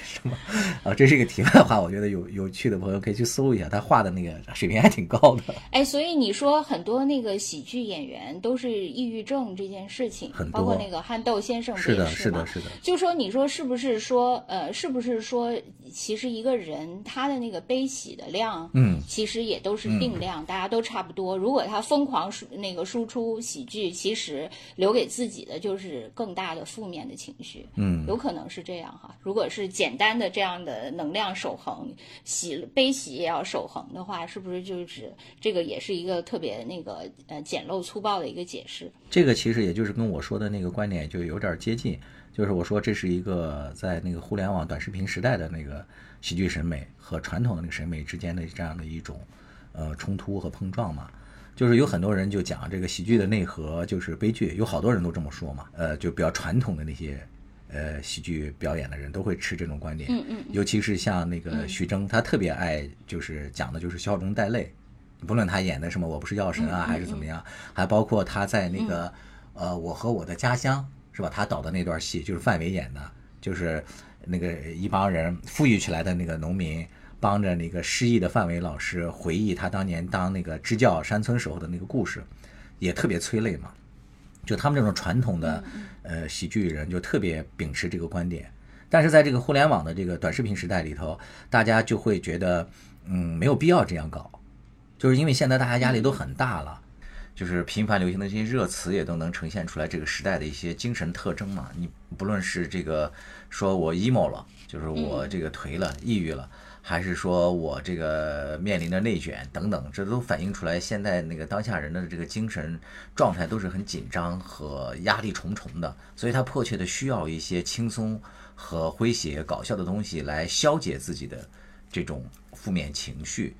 什么啊？这是一个题外话，我觉得有有趣的朋友可以去搜一下，他画的那个水平还挺高的。哎，所以你说很多那个喜剧演员都是抑郁症这件事情很，包括那个憨豆先生是的，是的，？是的，就说你说是不是说呃，是不是说其实一个人他的那个悲喜的量，嗯，其实也都是定量，大家都差不多。如果他疯狂输那个输出喜剧，其实留给自己的就是更大的负面的情绪，嗯，有可能是这样哈。如果是简单的这样的能量守恒，喜悲喜也要守恒的话，是不是就是这个也是一个特别那个呃简陋粗暴的一个解释？这个其实也就是跟我说的那个观点就有点接近，就是我说这是一个在那个互联网短视频时代的那个喜剧审美和传统的那个审美之间的这样的一种呃冲突和碰撞嘛。就是有很多人就讲这个喜剧的内核就是悲剧，有好多人都这么说嘛。呃，就比较传统的那些呃喜剧表演的人都会持这种观点，嗯嗯尤其是像那个徐峥，他特别爱就是讲的就是笑中带泪，不论他演的什么《我不是药神》啊，还是怎么样，还包括他在那个呃《我和我的家乡》是吧？他导的那段戏就是范伟演的，就是那个一帮人富裕起来的那个农民。帮着那个失忆的范伟老师回忆他当年当那个支教山村时候的那个故事，也特别催泪嘛。就他们这种传统的呃喜剧人，就特别秉持这个观点。但是在这个互联网的这个短视频时代里头，大家就会觉得，嗯，没有必要这样搞，就是因为现在大家压力都很大了，就是频繁流行的这些热词也都能呈现出来这个时代的一些精神特征嘛。你不论是这个说我 emo 了，就是我这个颓了、抑郁了。还是说我这个面临着内卷等等，这都反映出来现在那个当下人的这个精神状态都是很紧张和压力重重的，所以他迫切的需要一些轻松和诙谐、搞笑的东西来消解自己的这种负面情绪。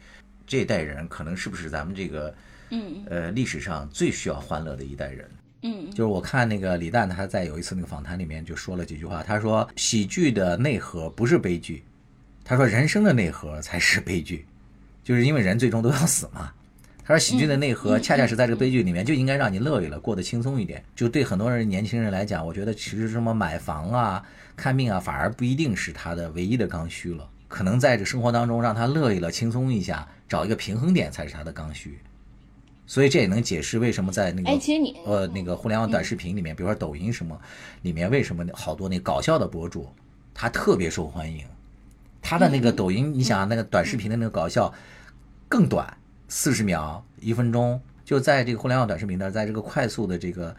这一代人可能是不是咱们这个嗯呃历史上最需要欢乐的一代人？嗯就是我看那个李诞他在有一次那个访谈里面就说了几句话，他说喜剧的内核不是悲剧。他说：“人生的内核才是悲剧，就是因为人最终都要死嘛。”他说：“喜剧的内核恰恰是在这个悲剧里面，就应该让你乐一乐，过得轻松一点。就对很多人年轻人来讲，我觉得其实什么买房啊、看病啊，反而不一定是他的唯一的刚需了。可能在这生活当中，让他乐一乐、轻松一下，找一个平衡点才是他的刚需。所以这也能解释为什么在那个哎，其实你呃那个互联网短视频里面，比如说抖音什么里面，为什么好多那搞笑的博主他特别受欢迎？他的那个抖音，你想那个短视频的那个搞笑更短，四十秒、一分钟，就在这个互联网短视频的，在这个快速的这个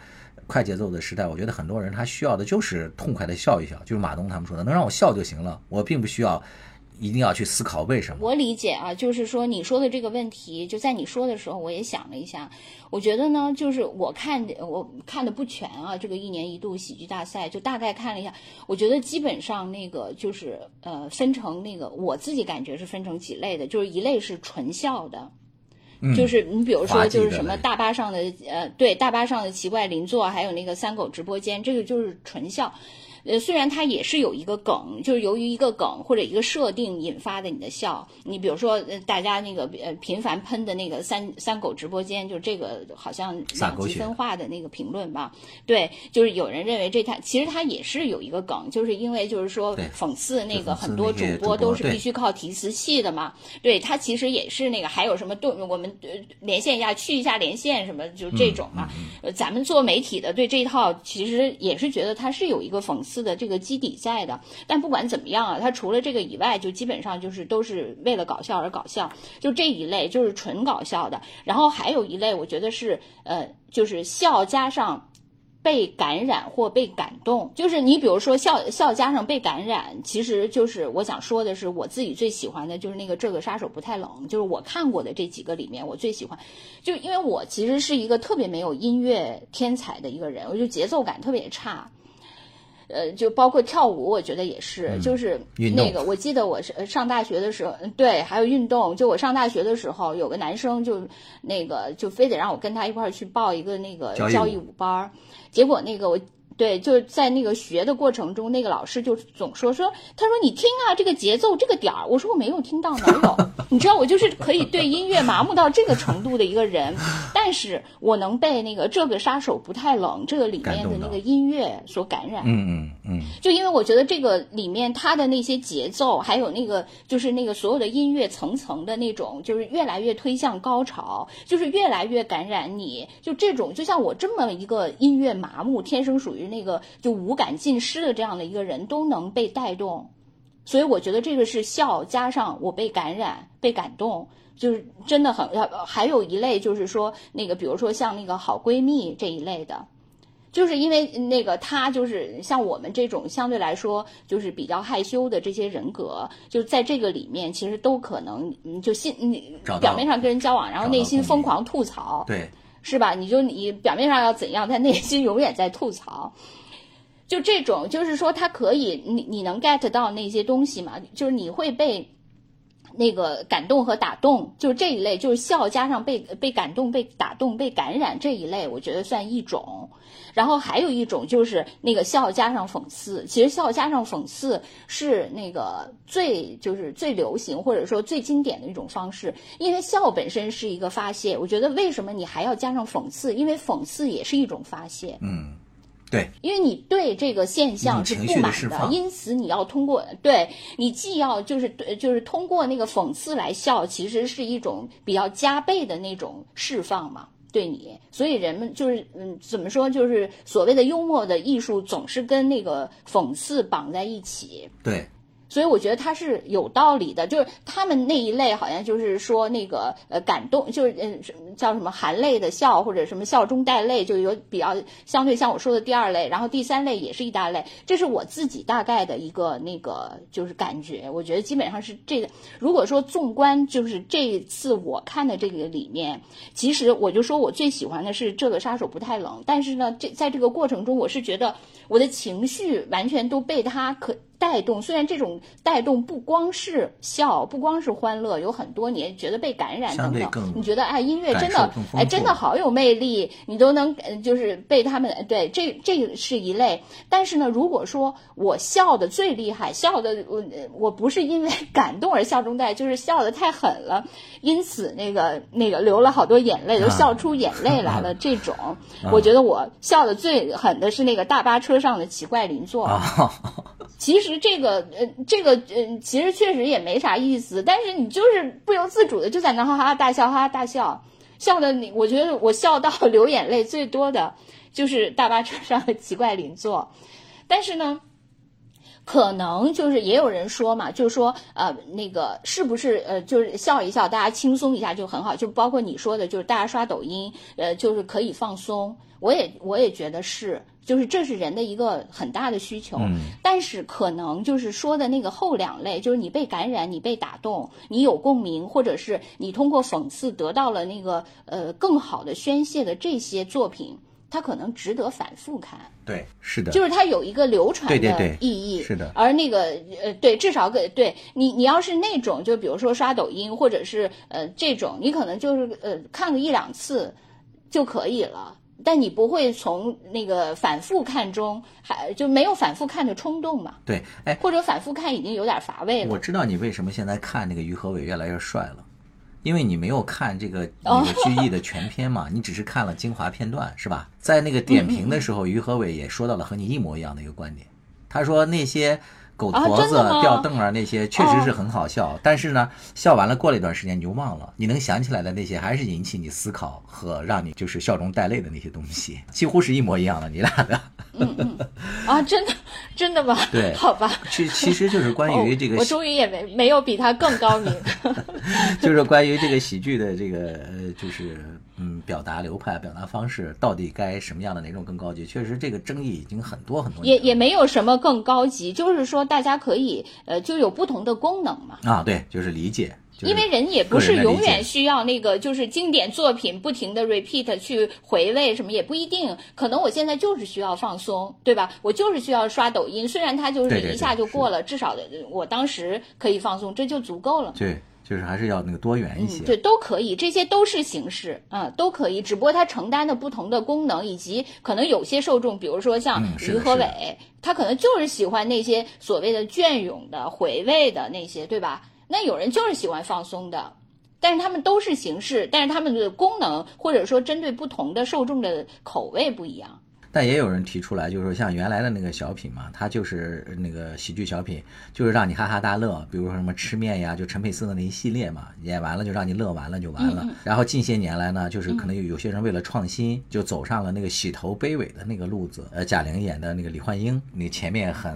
快节奏的时代，我觉得很多人他需要的就是痛快的笑一笑，就是马东他们说的，能让我笑就行了，我并不需要一定要去思考为什么。我理解啊，就是说你说的这个问题，就在你说的时候，我也想了一下。我觉得呢，就是我看的我看的不全啊，这个一年一度喜剧大赛，就大概看了一下。我觉得基本上那个就是呃，分成那个我自己感觉是分成几类的，就是一类是纯笑的。就是你比如说，就是什么大巴上的呃，对大巴上的奇怪邻座，还有那个三狗直播间，这个就是纯笑。呃，虽然它也是有一个梗，就是由于一个梗或者一个设定引发的你的笑。你比如说，呃，大家那个呃频繁喷的那个三三狗直播间，就这个好像两极分化的那个评论吧？对，就是有人认为这它其实它也是有一个梗，就是因为就是说讽刺那个很多主播都是必须靠提词器的嘛。对，它其实也是那个还有什么动我们连线一下去一下连线什么就这种嘛。呃，咱们做媒体的对这一套其实也是觉得它是有一个讽刺的这个基底在的。但不管怎么样啊，它除了这个以外，就基本上就是都是为了搞笑而搞笑，就这一类就是纯搞笑的。然后还有一类，我觉得是呃，就是笑加上。被感染或被感动，就是你比如说笑笑加上被感染，其实就是我想说的是，我自己最喜欢的就是那个这个杀手不太冷，就是我看过的这几个里面，我最喜欢，就因为我其实是一个特别没有音乐天才的一个人，我就节奏感特别差。呃，就包括跳舞，我觉得也是，就是那个，我记得我是上大学的时候，对，还有运动。就我上大学的时候，有个男生就那个就非得让我跟他一块儿去报一个那个交谊舞班儿，结果那个我。对，就是在那个学的过程中，那个老师就总说说，他说你听啊，这个节奏，这个点儿。我说我没有听到，哪有？你知道，我就是可以对音乐麻木到这个程度的一个人，但是我能被那个这个杀手不太冷这个里面的那个音乐所感染。嗯嗯嗯。就因为我觉得这个里面它的那些节奏，还有那个就是那个所有的音乐层层的那种，就是越来越推向高潮，就是越来越感染你。就这种，就像我这么一个音乐麻木，天生属于。那个就五感尽失的这样的一个人都能被带动，所以我觉得这个是笑加上我被感染、被感动，就是真的很。还有一类就是说那个，比如说像那个好闺蜜这一类的，就是因为那个她就是像我们这种相对来说就是比较害羞的这些人格，就在这个里面其实都可能就心你表面上跟人交往，然后内心疯狂吐槽。对。是吧？你就你表面上要怎样，他内心永远在吐槽。就这种，就是说他可以，你你能 get 到那些东西吗？就是你会被。那个感动和打动，就这一类，就是笑加上被被感动、被打动、被感染这一类，我觉得算一种。然后还有一种就是那个笑加上讽刺，其实笑加上讽刺是那个最就是最流行或者说最经典的一种方式，因为笑本身是一个发泄。我觉得为什么你还要加上讽刺？因为讽刺也是一种发泄。嗯。对，因为你对这个现象是不满的，因此你要通过对你既要就是对就是通过那个讽刺来笑，其实是一种比较加倍的那种释放嘛，对你，所以人们就是嗯怎么说，就是所谓的幽默的艺术总是跟那个讽刺绑在一起。对。所以我觉得他是有道理的，就是他们那一类好像就是说那个呃感动，就是嗯叫什么含泪的笑或者什么笑中带泪，就有比较相对像我说的第二类，然后第三类也是一大类，这是我自己大概的一个那个就是感觉，我觉得基本上是这个。如果说纵观就是这次我看的这个里面，其实我就说我最喜欢的是这个杀手不太冷，但是呢，这在这个过程中我是觉得我的情绪完全都被他可。带动，虽然这种带动不光是笑，不光是欢乐，有很多你觉得被感染等等。你觉得哎，音乐真的哎，真的好有魅力，你都能就是被他们对这这是一类。但是呢，如果说我笑的最厉害，笑的我我不是因为 感动而笑中带，就是笑的太狠了，因此那个那个流了好多眼泪，都笑出眼泪来了。这种，我觉得我笑的最狠的是那个大巴车上的奇怪邻座。其实这个呃，这个呃，其实确实也没啥意思，但是你就是不由自主的就在那哈哈大笑，哈哈大笑，笑的你，我觉得我笑到流眼泪最多的就是大巴车上的奇怪邻座，但是呢，可能就是也有人说嘛，就是说呃，那个是不是呃，就是笑一笑，大家轻松一下就很好，就包括你说的，就是大家刷抖音，呃，就是可以放松，我也我也觉得是。就是这是人的一个很大的需求，但是可能就是说的那个后两类，就是你被感染，你被打动，你有共鸣，或者是你通过讽刺得到了那个呃更好的宣泄的这些作品，它可能值得反复看。对，是的，就是它有一个流传的意义。是的，而那个呃，对，至少给对你，你要是那种，就比如说刷抖音，或者是呃这种，你可能就是呃看个一两次就可以了。但你不会从那个反复看中还就没有反复看的冲动嘛？对，哎，或者反复看已经有点乏味了。我知道你为什么现在看那个于和伟越来越帅了，因为你没有看这个那个剧艺的全篇嘛，你只是看了精华片段，是吧？在那个点评的时候，于和伟也说到了和你一模一样的一个观点，他说那些。狗驼子、吊凳啊，那些确实是很好笑，但是呢，笑完了过了一段时间你就忘了，你能想起来的那些还是引起你思考和让你就是笑中带泪的那些东西，几乎是一模一样的，你俩的。嗯嗯啊，真的真的吗？对，好吧。其其实就是关于这个，我终于也没没有比他更高明。就是关于这个喜剧的这个呃，就是嗯，表达流派、表达方式到底该什么样的哪种更高级？确实，这个争议已经很多很多。也也没有什么更高级，就是说大家可以呃，就有不同的功能嘛。啊，对，就是理解。因为人也不是永远需要那个，就是经典作品不停的 repeat 去回味什么，也不一定。可能我现在就是需要放松，对吧？我就是需要刷抖音，虽然它就是一下就过了，至少我当时可以放松，这就足够了。对，就是还是要那个多元一些。对，都可以，这些都是形式，嗯，都可以。只不过它承担的不同的功能，以及可能有些受众，比如说像于和伟，他可能就是喜欢那些所谓的隽永的、回味的那些，对吧？那有人就是喜欢放松的，但是他们都是形式，但是他们的功能或者说针对不同的受众的口味不一样。但也有人提出来，就是说像原来的那个小品嘛，它就是那个喜剧小品，就是让你哈哈大乐，比如说什么吃面呀，就陈佩斯的那一系列嘛，演完了就让你乐完了就完了。然后近些年来呢，就是可能有有些人为了创新，就走上了那个洗头卑尾的那个路子。呃，贾玲演的那个李焕英，那前面很。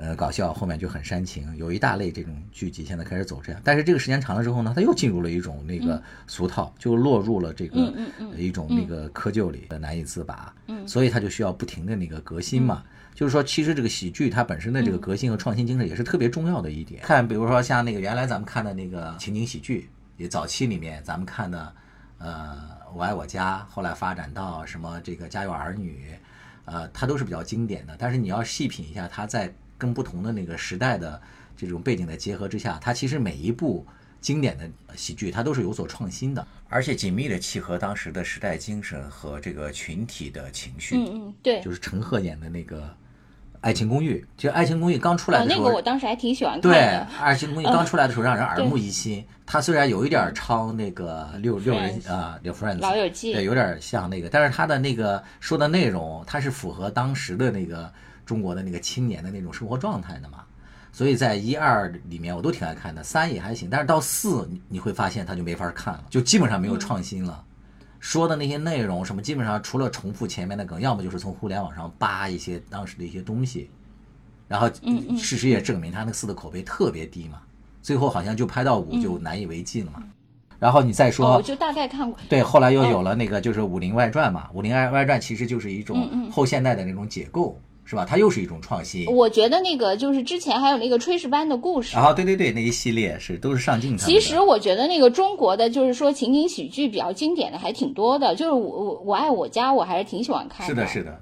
呃，搞笑后面就很煽情，有一大类这种剧集现在开始走这样，但是这个时间长了之后呢，它又进入了一种那个俗套，就落入了这个一种那个窠臼里，难以自拔。嗯，所以它就需要不停的那个革新嘛。就是说，其实这个喜剧它本身的这个革新和创新精神也是特别重要的一点。看，比如说像那个原来咱们看的那个情景喜剧，也早期里面咱们看的，呃，我爱我家，后来发展到什么这个家有儿女，呃，它都是比较经典的。但是你要细品一下，它在跟不同的那个时代的这种背景的结合之下，它其实每一部经典的喜剧，它都是有所创新的，而且紧密的契合当时的时代精神和这个群体的情绪。嗯嗯，对，就是陈赫演的那个《爱情公寓》，其实《爱情公寓》刚出来的时候，那个我当时还挺喜欢看的。对，《爱情公寓》刚出来的时候让人耳目一新。它虽然有一点抄那个六六人啊，六 friends 老友记，对，有点像那个，但是它的那个说的内容，它是符合当时的那个。中国的那个青年的那种生活状态的嘛，所以在一二里面我都挺爱看的，三也还行，但是到四你你会发现它就没法看了，就基本上没有创新了，说的那些内容什么基本上除了重复前面的梗，要么就是从互联网上扒一些当时的一些东西，然后事实也证明他那四的口碑特别低嘛，最后好像就拍到五就难以为继了嘛，然后你再说，我就大概看过，对，后来又有了那个就是《武林外传》嘛，《武林外外传》其实就是一种后现代的那种解构。是吧？它又是一种创新。我觉得那个就是之前还有那个炊事班的故事啊，对对对，那一系列是都是上镜。其实我觉得那个中国的就是说情景喜剧比较经典的还挺多的，就是我我我爱我家，我还是挺喜欢看的。是的，是的。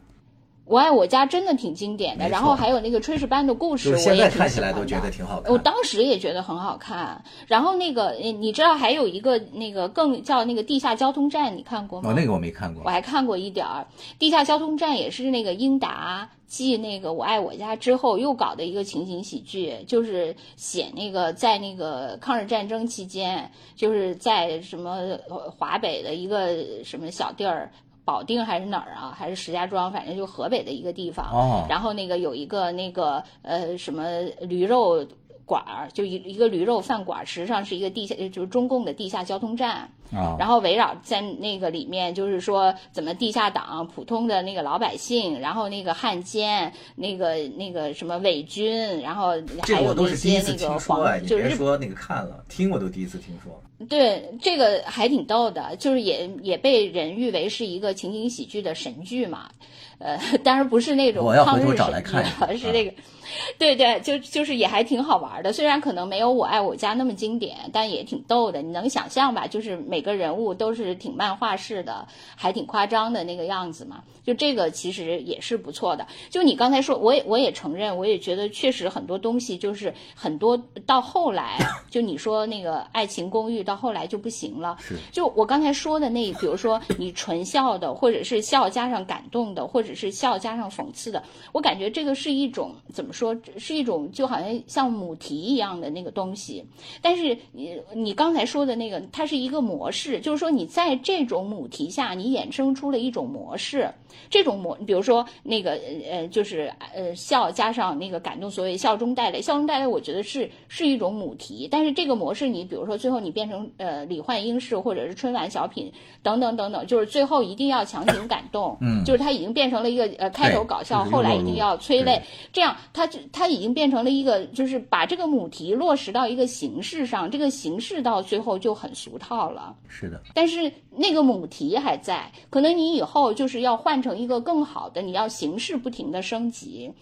我爱我家真的挺经典的，然后还有那个炊事班的故事，我也看起来都觉得挺好看。我当时也觉得很好看。然后那个你知道还有一个那个更叫那个地下交通站，你看过吗？哦，那个我没看过。我还看过一点儿，地下交通站也是那个英达继那个我爱我家之后又搞的一个情景喜剧，就是写那个在那个抗日战争期间，就是在什么华北的一个什么小地儿。保定还是哪儿啊？还是石家庄？反正就河北的一个地方。哦。然后那个有一个那个呃什么驴肉馆儿，就一一个驴肉饭馆，实际上是一个地下，就是中共的地下交通站。啊。然后围绕在那个里面，就是说怎么地下党、普通的那个老百姓，然后那个汉奸、那个那个什么伪军，然后还有那些那个黄，就是说那个看了听我都第一次听说。对，这个还挺逗的，就是也也被人誉为是一个情景喜剧的神剧嘛，呃，当然不是那种抗日找来看，是那个，对对，就就是也还挺好玩的，虽然可能没有《我爱我家》那么经典，但也挺逗的。你能想象吧？就是每个人物都是挺漫画式的，还挺夸张的那个样子嘛。就这个其实也是不错的。就你刚才说，我也我也承认，我也觉得确实很多东西就是很多到后来，就你说那个《爱情公寓》到后来就不行了。是。就我刚才说的那，比如说你纯笑的，或者是笑加上感动的，或者是笑加上讽刺的，我感觉这个是一种怎么说？说是一种就好像像母题一样的那个东西，但是你你刚才说的那个，它是一个模式，就是说你在这种母题下，你衍生出了一种模式，这种模，比如说那个呃，就是呃笑加上那个感动，所谓笑中带泪，笑中带泪，我觉得是是一种母题，但是这个模式，你比如说最后你变成呃李焕英式或者是春晚小品等等等等，就是最后一定要强行感动，嗯，就是它已经变成了一个呃开头搞笑，后来一定要催泪，这样它就它。已经变成了一个，就是把这个母题落实到一个形式上，这个形式到最后就很俗套了。是的，但是那个母题还在，可能你以后就是要换成一个更好的，你要形式不停的升级，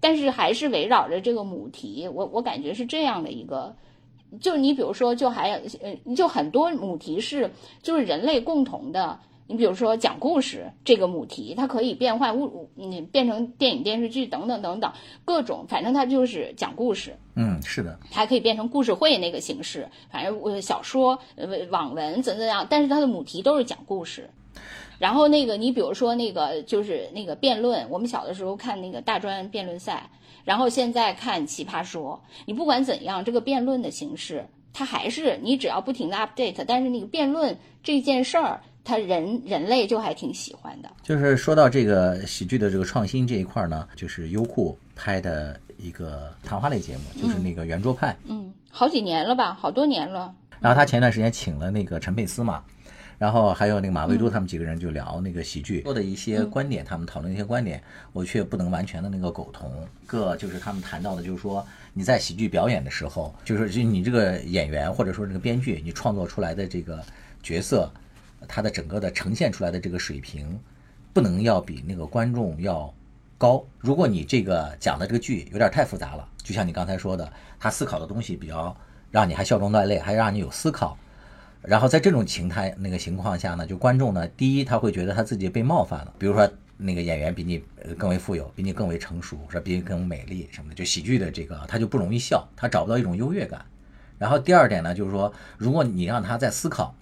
但是还是围绕着这个母题。我我感觉是这样的一个，就你比如说，就还呃，就很多母题是就是人类共同的。你比如说讲故事这个母题，它可以变换物，你变成电影、电视剧等等等等各种，反正它就是讲故事。嗯，是的，还可以变成故事会那个形式，反正呃小说、呃网文怎怎样，但是它的母题都是讲故事。然后那个你比如说那个就是那个辩论，我们小的时候看那个大专辩论赛，然后现在看奇葩说，你不管怎样，这个辩论的形式它还是你只要不停的 update，但是那个辩论这件事儿。他人人类就还挺喜欢的，就是说到这个喜剧的这个创新这一块呢，就是优酷拍的一个谈话类节目，就是那个圆桌派，嗯，好几年了吧，好多年了。然后他前段时间请了那个陈佩斯嘛，然后还有那个马未都他们几个人就聊那个喜剧，说的一些观点，他们讨论一些观点，我却不能完全的那个苟同。个就是他们谈到的，就是说你在喜剧表演的时候，就是就你这个演员或者说这个编剧，你创作出来的这个角色。他的整个的呈现出来的这个水平，不能要比那个观众要高。如果你这个讲的这个剧有点太复杂了，就像你刚才说的，他思考的东西比较让你还笑中带泪，还让你有思考。然后在这种情态那个情况下呢，就观众呢，第一他会觉得他自己被冒犯了。比如说那个演员比你更为富有，比你更为成熟，是比你更美丽什么的，就喜剧的这个他就不容易笑，他找不到一种优越感。然后第二点呢，就是说如果你让他在思考。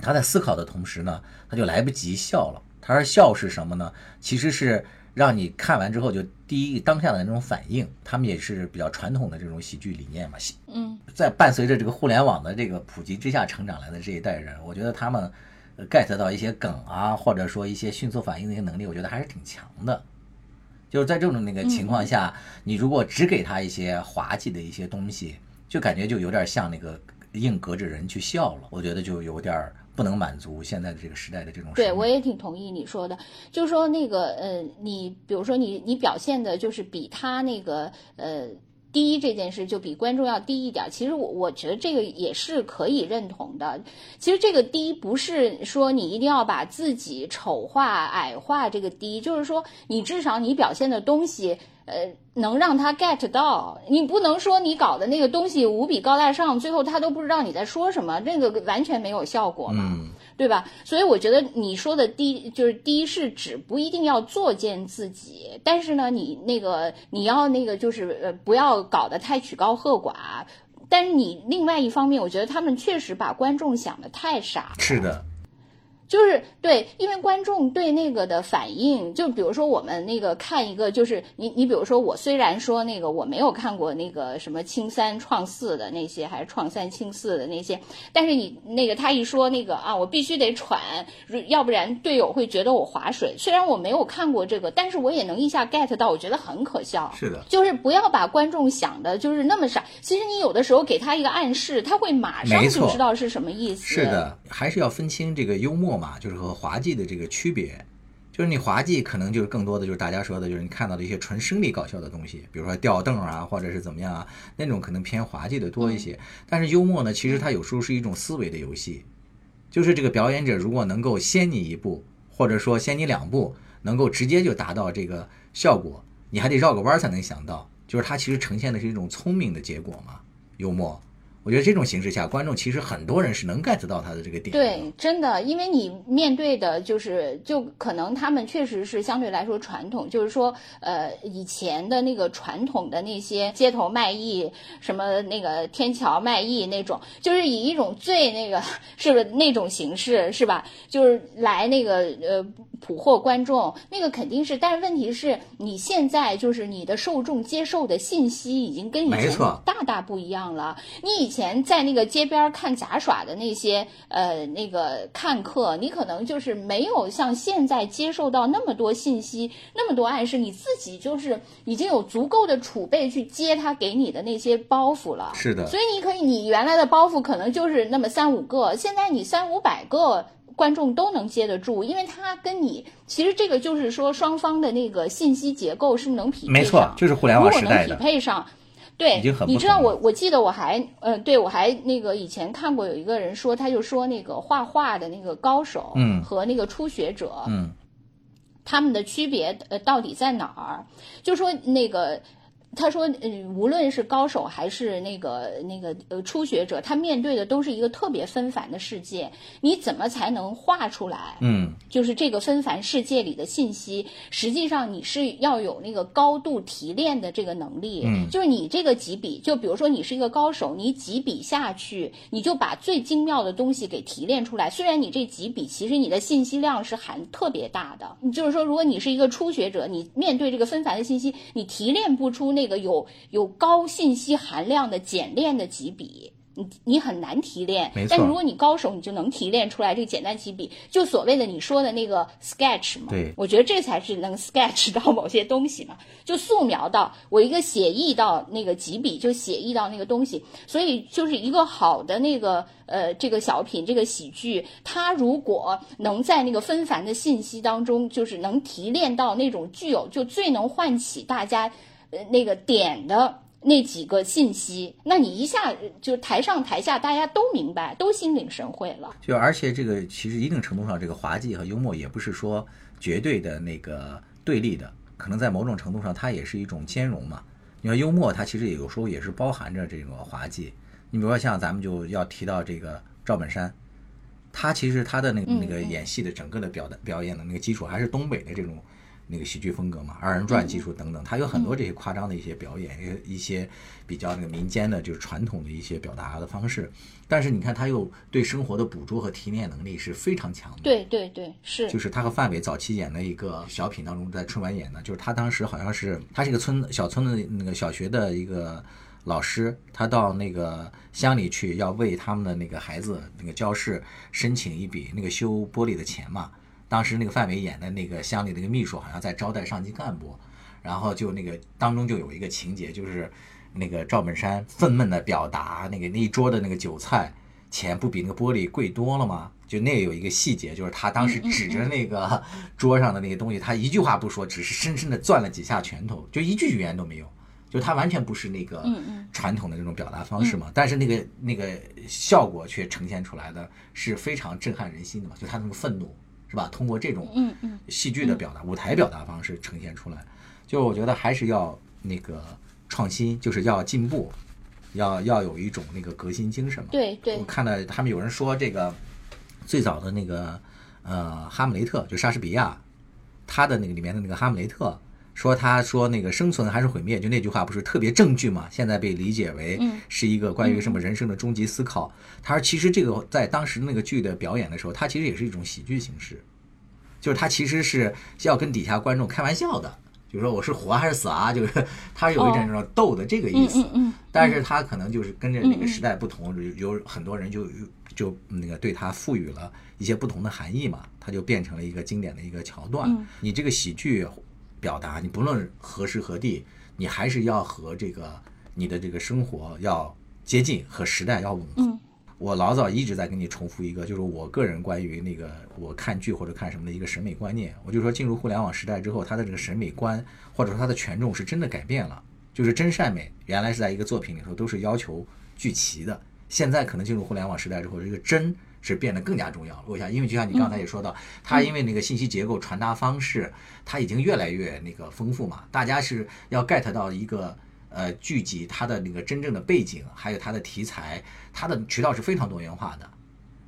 他在思考的同时呢，他就来不及笑了。他说：“笑是什么呢？其实是让你看完之后就第一当下的那种反应。他们也是比较传统的这种喜剧理念嘛。嗯，在伴随着这个互联网的这个普及之下成长来的这一代人，我觉得他们 get 到一些梗啊，或者说一些迅速反应的一些能力，我觉得还是挺强的。就是在这种那个情况下，你如果只给他一些滑稽的一些东西，就感觉就有点像那个硬隔着人去笑了。我觉得就有点。”不能满足现在的这个时代的这种。对，我也挺同意你说的，就是说那个呃，你比如说你你表现的就是比他那个呃低这件事，就比观众要低一点。其实我我觉得这个也是可以认同的。其实这个低不是说你一定要把自己丑化矮化，这个低就是说你至少你表现的东西。呃，能让他 get 到，你不能说你搞的那个东西无比高大上，最后他都不知道你在说什么，那个完全没有效果嘛，对吧？所以我觉得你说的低就是低是指不一定要作践自己，但是呢，你那个你要那个就是呃不要搞得太曲高和寡，但是你另外一方面，我觉得他们确实把观众想的太傻了。是的。就是对，因为观众对那个的反应，就比如说我们那个看一个，就是你你比如说我虽然说那个我没有看过那个什么清三创四的那些，还是创三清四的那些，但是你那个他一说那个啊，我必须得喘，要不然队友会觉得我划水。虽然我没有看过这个，但是我也能一下 get 到，我觉得很可笑。是的，就是不要把观众想的就是那么傻。其实你有的时候给他一个暗示，他会马上就知道是什么意思。是的，还是要分清这个幽默。嘛，就是和滑稽的这个区别，就是你滑稽可能就是更多的就是大家说的，就是你看到的一些纯生理搞笑的东西，比如说吊凳啊，或者是怎么样啊，那种可能偏滑稽的多一些。但是幽默呢，其实它有时候是一种思维的游戏，就是这个表演者如果能够先你一步，或者说先你两步，能够直接就达到这个效果，你还得绕个弯才能想到。就是它其实呈现的是一种聪明的结果嘛，幽默。我觉得这种形式下，观众其实很多人是能 get 到他的这个点。对，真的，因为你面对的就是，就可能他们确实是相对来说传统，就是说，呃，以前的那个传统的那些街头卖艺，什么那个天桥卖艺那种，就是以一种最那个是不是那种形式是吧？就是来那个呃捕获观众，那个肯定是，但是问题是你现在就是你的受众接受的信息已经跟以前大大不一样了，你以。前在那个街边看杂耍的那些呃那个看客，你可能就是没有像现在接受到那么多信息，那么多暗示，你自己就是已经有足够的储备去接他给你的那些包袱了。是的，所以你可以，你原来的包袱可能就是那么三五个，现在你三五百个观众都能接得住，因为他跟你其实这个就是说双方的那个信息结构是能匹配上，没错，就是互联网时代的。如果能匹配上。对，你知道我，我记得我还，呃，对我还那个以前看过有一个人说，他就说那个画画的那个高手，嗯，和那个初学者，嗯，他们的区别呃到底在哪儿？就说那个。他说：“嗯，无论是高手还是那个那个呃初学者，他面对的都是一个特别纷繁的世界。你怎么才能画出来？嗯，就是这个纷繁世界里的信息，实际上你是要有那个高度提炼的这个能力。嗯，就是你这个几笔，就比如说你是一个高手，你几笔下去，你就把最精妙的东西给提炼出来。虽然你这几笔其实你的信息量是含特别大的，就是说如果你是一个初学者，你面对这个纷繁的信息，你提炼不出那。”这个有有高信息含量的简练的几笔，你你很难提炼。但如果你高手，你就能提炼出来这个简单几笔，就所谓的你说的那个 sketch 嘛。对，我觉得这才是能 sketch 到某些东西嘛，就素描到我一个写意到那个几笔就写意到那个东西。所以就是一个好的那个呃这个小品这个喜剧，它如果能在那个纷繁的信息当中，就是能提炼到那种具有就最能唤起大家。那个点的那几个信息，那你一下就台上台下大家都明白，都心领神会了。就而且这个其实一定程度上，这个滑稽和幽默也不是说绝对的那个对立的，可能在某种程度上它也是一种兼容嘛。你说幽默，它其实也有时候也是包含着这个滑稽。你比如说像咱们就要提到这个赵本山，他其实他的那个那个演戏的整个的表的表演的那个基础还是东北的这种。那个喜剧风格嘛，二人转技术等等，他有很多这些夸张的一些表演，一些比较那个民间的，就是传统的一些表达的方式。但是你看，他又对生活的捕捉和提炼能力是非常强的。对对对，是。就是他和范伟早期演的一个小品当中，在春晚演的，就是他当时好像是他是一个村小村的那个小学的一个老师，他到那个乡里去要为他们的那个孩子那个教室申请一笔那个修玻璃的钱嘛。当时那个范伟演的那个乡里那个秘书好像在招待上级干部，然后就那个当中就有一个情节，就是那个赵本山愤懑的表达，那个那一桌的那个酒菜钱不比那个玻璃贵多了吗？就那有一个细节，就是他当时指着那个 桌上的那个东西，他一句话不说，只是深深的攥了几下拳头，就一句语言都没有，就他完全不是那个传统的那种表达方式嘛，但是那个那个效果却呈现出来的是非常震撼人心的嘛，就他那个愤怒。是吧？通过这种戏剧的表达、舞台表达方式呈现出来，就我觉得还是要那个创新，就是要进步，要要有一种那个革新精神嘛。对对。我看到他们有人说这个最早的那个呃哈姆雷特，就莎士比亚，他的那个里面的那个哈姆雷特。说他说那个生存还是毁灭，就那句话不是特别正剧嘛？现在被理解为是一个关于什么人生的终极思考。他说其实这个在当时那个剧的表演的时候，它其实也是一种喜剧形式，就是他其实是要跟底下观众开玩笑的，就是说我是活还是死啊？就是他有一点这种逗的这个意思。但是他可能就是跟着那个时代不同，有很多人就就那个对他赋予了一些不同的含义嘛，他就变成了一个经典的一个桥段。你这个喜剧。表达你不论何时何地，你还是要和这个你的这个生活要接近，和时代要吻合。我老早一直在跟你重复一个，就是我个人关于那个我看剧或者看什么的一个审美观念。我就说进入互联网时代之后，他的这个审美观或者说他的权重是真的改变了。就是真善美原来是在一个作品里头都是要求聚齐的，现在可能进入互联网时代之后，这个真。是变得更加重要了。我想，因为就像你刚才也说到，它因为那个信息结构传达方式，它已经越来越那个丰富嘛。大家是要 get 到一个呃剧集它的那个真正的背景，还有它的题材，它的渠道是非常多元化的。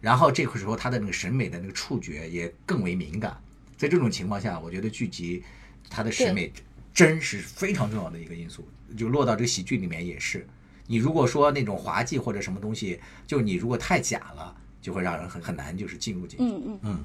然后这个时候他的那个审美的那个触觉也更为敏感。在这种情况下，我觉得剧集它的审美真是非常重要的一个因素，就落到这个喜剧里面也是。你如果说那种滑稽或者什么东西，就你如果太假了，就会让人很很难就是进入进去。嗯嗯嗯。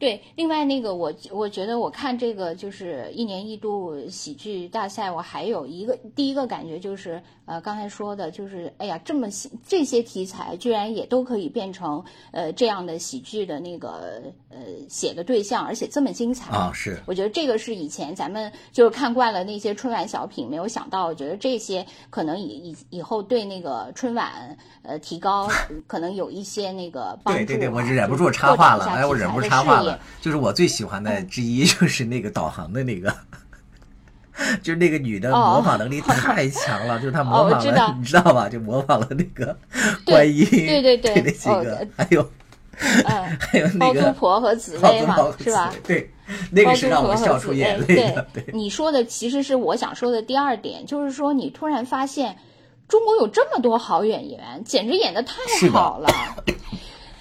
对，另外那个我我觉得我看这个就是一年一度喜剧大赛，我还有一个第一个感觉就是呃刚才说的就是哎呀这么这些题材居然也都可以变成呃这样的喜剧的那个呃写的对象，而且这么精彩啊！是，我觉得这个是以前咱们就是看惯了那些春晚小品，没有想到，我觉得这些可能以以以后对那个春晚呃提高 可能有一些那个帮助。对对对，我忍不住插话了，哎，我忍不住插话了。就是我最喜欢的之一，就是那个导航的那个，就是那个女的模仿能力太强了，就是她模仿了，你知道吧？就模仿了那个观音，对对对，那几个，还有，还有那个包租婆和紫薇嘛，是吧？对，那个是让我笑出眼泪的。对，你说的其实是我想说的第二点，就是说你突然发现中国有这么多好演员，简直演的太好了。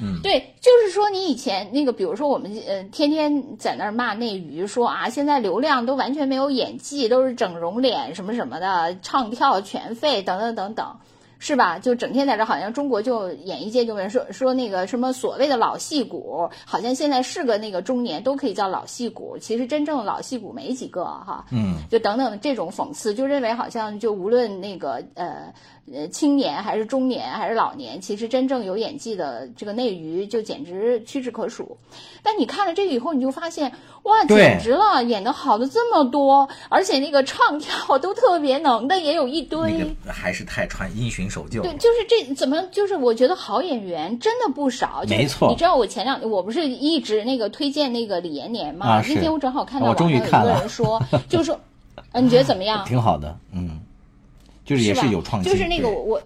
嗯，对，就是说你以前那个，比如说我们呃，天天在那儿骂内娱，说啊，现在流量都完全没有演技，都是整容脸什么什么的，唱跳全废等等等等。是吧？就整天在这，好像中国就演艺界就说说那个什么所谓的老戏骨，好像现在是个那个中年都可以叫老戏骨，其实真正老戏骨没几个哈。嗯，就等等这种讽刺，就认为好像就无论那个呃呃青年还是中年还是老年，其实真正有演技的这个内娱就简直屈指可数。但你看了这个以后，你就发现哇，简直了，演的好的这么多，而且那个唱跳 都特别能的也有一堆，还是太传因循。守旧对，就是这怎么就是我觉得好演员真的不少，没错。你知道我前两我不是一直那个推荐那个李延年吗？啊，那天我正好看到网上有一个人说，就是说，呃，你觉得怎么样？挺好的，嗯，就是也是有创新，就是那个我。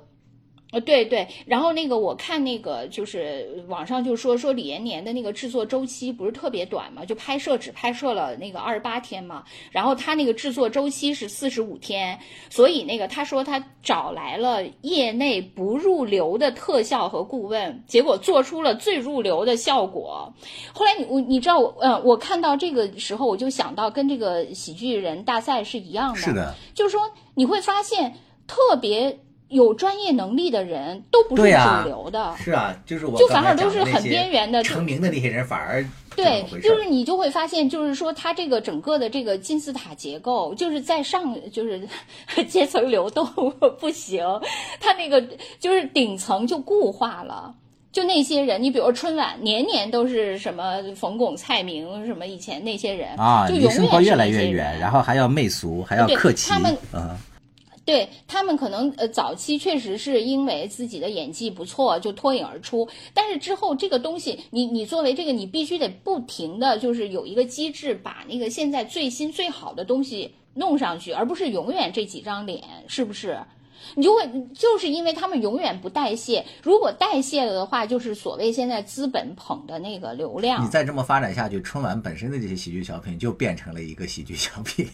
呃，对对，然后那个我看那个就是网上就说说李延年的那个制作周期不是特别短嘛，就拍摄只拍摄了那个二十八天嘛，然后他那个制作周期是四十五天，所以那个他说他找来了业内不入流的特效和顾问，结果做出了最入流的效果。后来你我你知道我嗯，我看到这个时候我就想到跟这个喜剧人大赛是一样的，是的，就是说你会发现特别。有专业能力的人都不是主流的，是啊，就是我就反而都是很边缘的成名的那些人，反而对，就是你就会发现，就是说他这个整个的这个金字塔结构，就是在上就是 阶层流动不行，他那个就是顶层就固化了，就那些人，你比如春晚年年都是什么冯巩、蔡明什么以前那些人啊，就永远越来越远，然后还要媚俗，还要客气，他们啊。对他们可能呃早期确实是因为自己的演技不错就脱颖而出，但是之后这个东西你你作为这个你必须得不停的就是有一个机制把那个现在最新最好的东西弄上去，而不是永远这几张脸，是不是？你就会就是因为他们永远不代谢，如果代谢了的话，就是所谓现在资本捧的那个流量。你再这么发展下去，春晚本身的这些喜剧小品就变成了一个喜剧小品。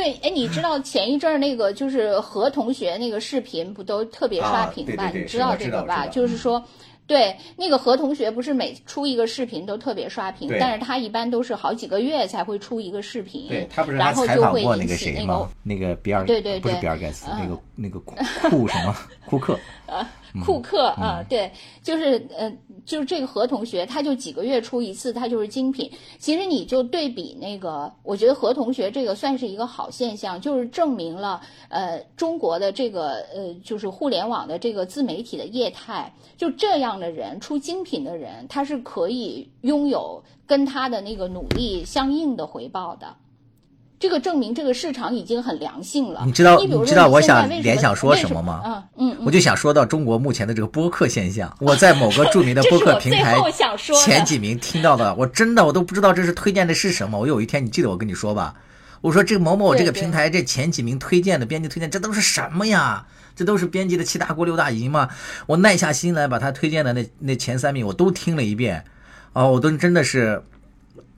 对，哎，你知道前一阵儿那个就是何同学那个视频不都特别刷屏吧？你知道这个吧？就是说，对，那个何同学不是每出一个视频都特别刷屏，但是他一般都是好几个月才会出一个视频。对他不是然后就会那个谁吗？那个比尔，对对对，不是比尔盖茨，那个 那个库库什么库克。库克啊，对，就是呃，就是这个何同学，他就几个月出一次，他就是精品。其实你就对比那个，我觉得何同学这个算是一个好现象，就是证明了呃中国的这个呃就是互联网的这个自媒体的业态，就这样的人出精品的人，他是可以拥有跟他的那个努力相应的回报的。这个证明这个市场已经很良性了。你知道你知道我想联想说什么吗？嗯嗯，我就想说到中国目前的这个播客现象。我在某个著名的 播客平台前几名听到的，我真的我都不知道这是推荐的是什么。我有一天你记得我跟你说吧，我说这个某某这个平台这前几名推荐的编辑推荐，这都是什么呀？这都是编辑的七大姑六大姨吗？我耐下心来把他推荐的那那前三名我都听了一遍，哦，我都真的是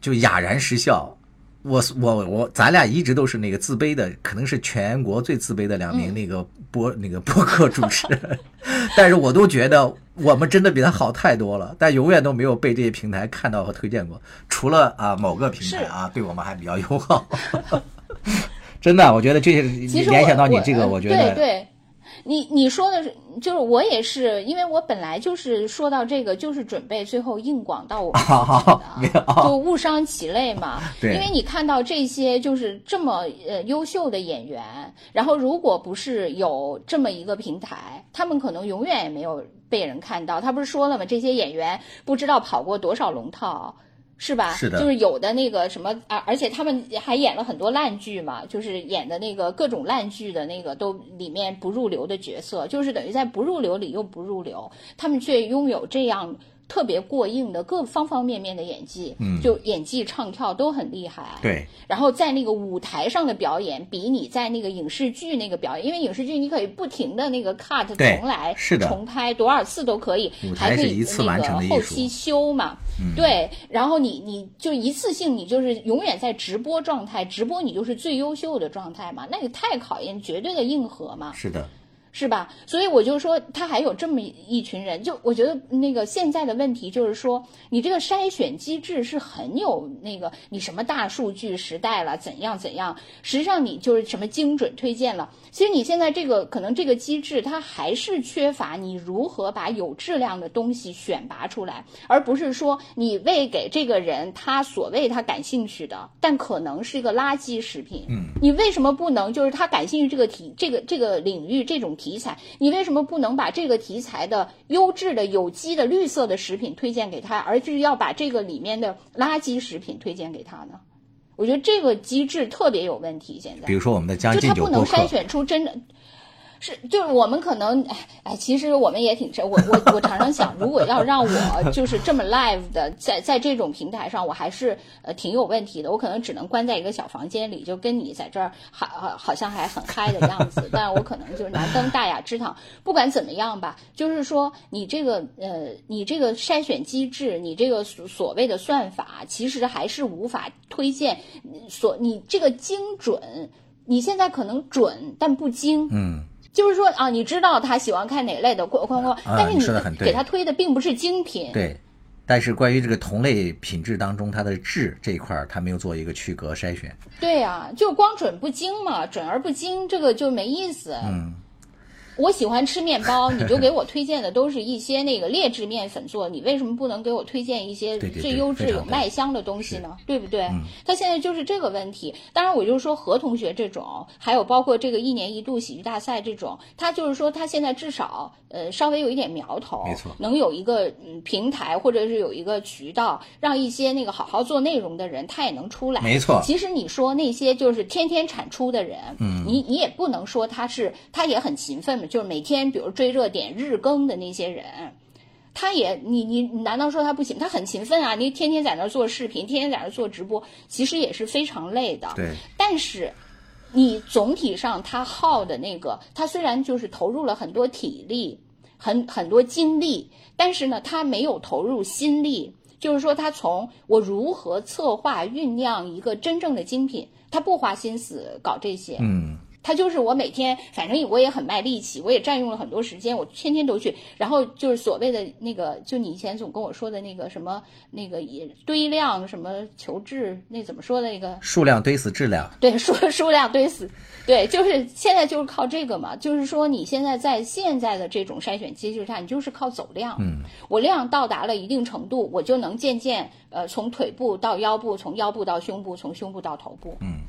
就哑然失笑。我我我，咱俩一直都是那个自卑的，可能是全国最自卑的两名那个播那个播客主持人，但是我都觉得我们真的比他好太多了，但永远都没有被这些平台看到和推荐过，除了啊某个平台啊对我们还比较友好。真的，我觉得这些联想到你这个，我觉得对对。你你说的是，就是我也是，因为我本来就是说到这个，就是准备最后硬广到我们的，就误伤其类嘛。对，因为你看到这些就是这么呃优秀的演员，然后如果不是有这么一个平台，他们可能永远也没有被人看到。他不是说了吗？这些演员不知道跑过多少龙套。是吧？是的，就是有的那个什么啊，而且他们还演了很多烂剧嘛，就是演的那个各种烂剧的那个都里面不入流的角色，就是等于在不入流里又不入流，他们却拥有这样。特别过硬的各方方面面的演技，嗯，就演技唱跳都很厉害。对，然后在那个舞台上的表演，比你在那个影视剧那个表演，因为影视剧你可以不停的那个 cut 重来，是的，重拍多少次都可以，还可以那个后期修嘛。对，然后你你就一次性，你就是永远在直播状态，直播你就是最优秀的状态嘛，那也太考验绝对的硬核嘛。是的。是吧？所以我就说，他还有这么一群人，就我觉得那个现在的问题就是说，你这个筛选机制是很有那个，你什么大数据时代了，怎样怎样？实际上你就是什么精准推荐了。其实你现在这个可能这个机制它还是缺乏你如何把有质量的东西选拔出来，而不是说你喂给这个人他所谓他感兴趣的，但可能是一个垃圾食品。嗯，你为什么不能就是他感兴趣这个体这个这个领域这种？题材，你为什么不能把这个题材的优质的有机的绿色的食品推荐给他，而是要把这个里面的垃圾食品推荐给他呢？我觉得这个机制特别有问题。现在，比如说我们的将进酒就他不能筛选出真的。是，就是我们可能，哎哎，其实我们也挺我我我常常想，如果要让我就是这么 live 的，在在这种平台上，我还是呃挺有问题的。我可能只能关在一个小房间里，就跟你在这儿，好好像还很嗨的样子。但我可能就是难登大雅之堂。不管怎么样吧，就是说你这个呃，你这个筛选机制，你这个所所谓的算法，其实还是无法推荐所你这个精准。你现在可能准，但不精。嗯。就是说啊，你知道他喜欢看哪类的框框，但是你给他推的并不是精品。对，但是关于这个同类品质当中，它的质这一块儿，他没有做一个区隔筛选。对呀，就光准不精嘛，准而不精，这个就没意思。嗯。我喜欢吃面包，你就给我推荐的都是一些那个劣质面粉做，你为什么不能给我推荐一些最优质有麦香的东西呢？对不对？他现在就是这个问题。当然，我就是说何同学这种，还有包括这个一年一度喜剧大赛这种，他就是说他现在至少呃稍微有一点苗头，没错，能有一个嗯平台或者是有一个渠道，让一些那个好好做内容的人他也能出来。没错。其实你说那些就是天天产出的人，嗯，你你也不能说他是他也很勤奋。就是每天，比如追热点、日更的那些人，他也，你你难道说他不行？他很勤奋啊！你天天在那做视频，天天在那做直播，其实也是非常累的。对。但是，你总体上他耗的那个，他虽然就是投入了很多体力、很很多精力，但是呢，他没有投入心力。就是说，他从我如何策划、酝酿一个真正的精品，他不花心思搞这些。嗯。他就是我每天，反正我也很卖力气，我也占用了很多时间，我天天都去。然后就是所谓的那个，就你以前总跟我说的那个什么那个也堆量什么求质，那怎么说的那个数量堆死质量？对，数数量堆死，对，就是现在就是靠这个嘛。就是说你现在在现在的这种筛选机制下，你就是靠走量。嗯，我量到达了一定程度，我就能渐渐呃从腿部到腰部，从腰部到胸部，从胸部到头部。嗯。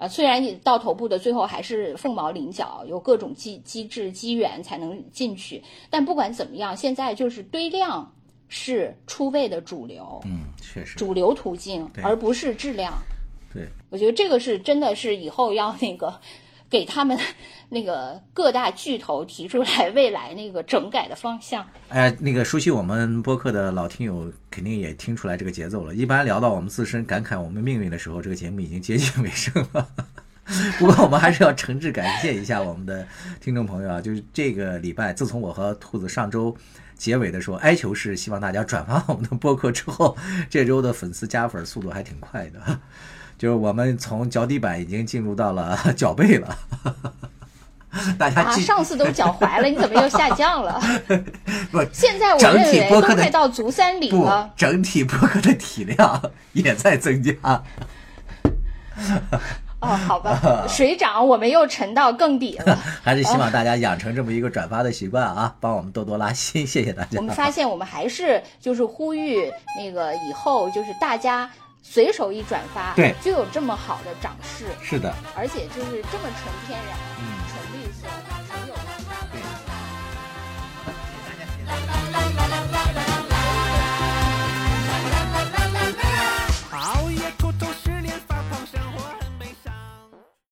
啊，虽然你到头部的最后还是凤毛麟角，有各种机机制机缘才能进去，但不管怎么样，现在就是堆量是出位的主流，嗯，确实，主流途径，而不是质量。对，我觉得这个是真的是以后要那个。给他们 那个各大巨头提出来未来那个整改的方向。哎，那个熟悉我们播客的老听友肯定也听出来这个节奏了。一般聊到我们自身感慨我们命运的时候，这个节目已经接近尾声了。不过我们还是要诚挚感谢一下我们的听众朋友啊，就是这个礼拜，自从我和兔子上周结尾的时候哀求是希望大家转发我们的播客之后，这周的粉丝加粉速度还挺快的。就是我们从脚底板已经进入到了 脚背了。大家啊，上次都脚踝了，你怎么又下降了？不现在我整认为都快到足三里了。整体播客的体量也在增加。哦，好吧，水涨，我们又沉到更底了。还是希望大家养成这么一个转发的习惯啊，帮我们多多拉新，谢谢大家。我们发现，我们还是就是呼吁那个以后就是大家随手一转发，对就有这么好的涨势，是的，而且就是这么纯天然。嗯。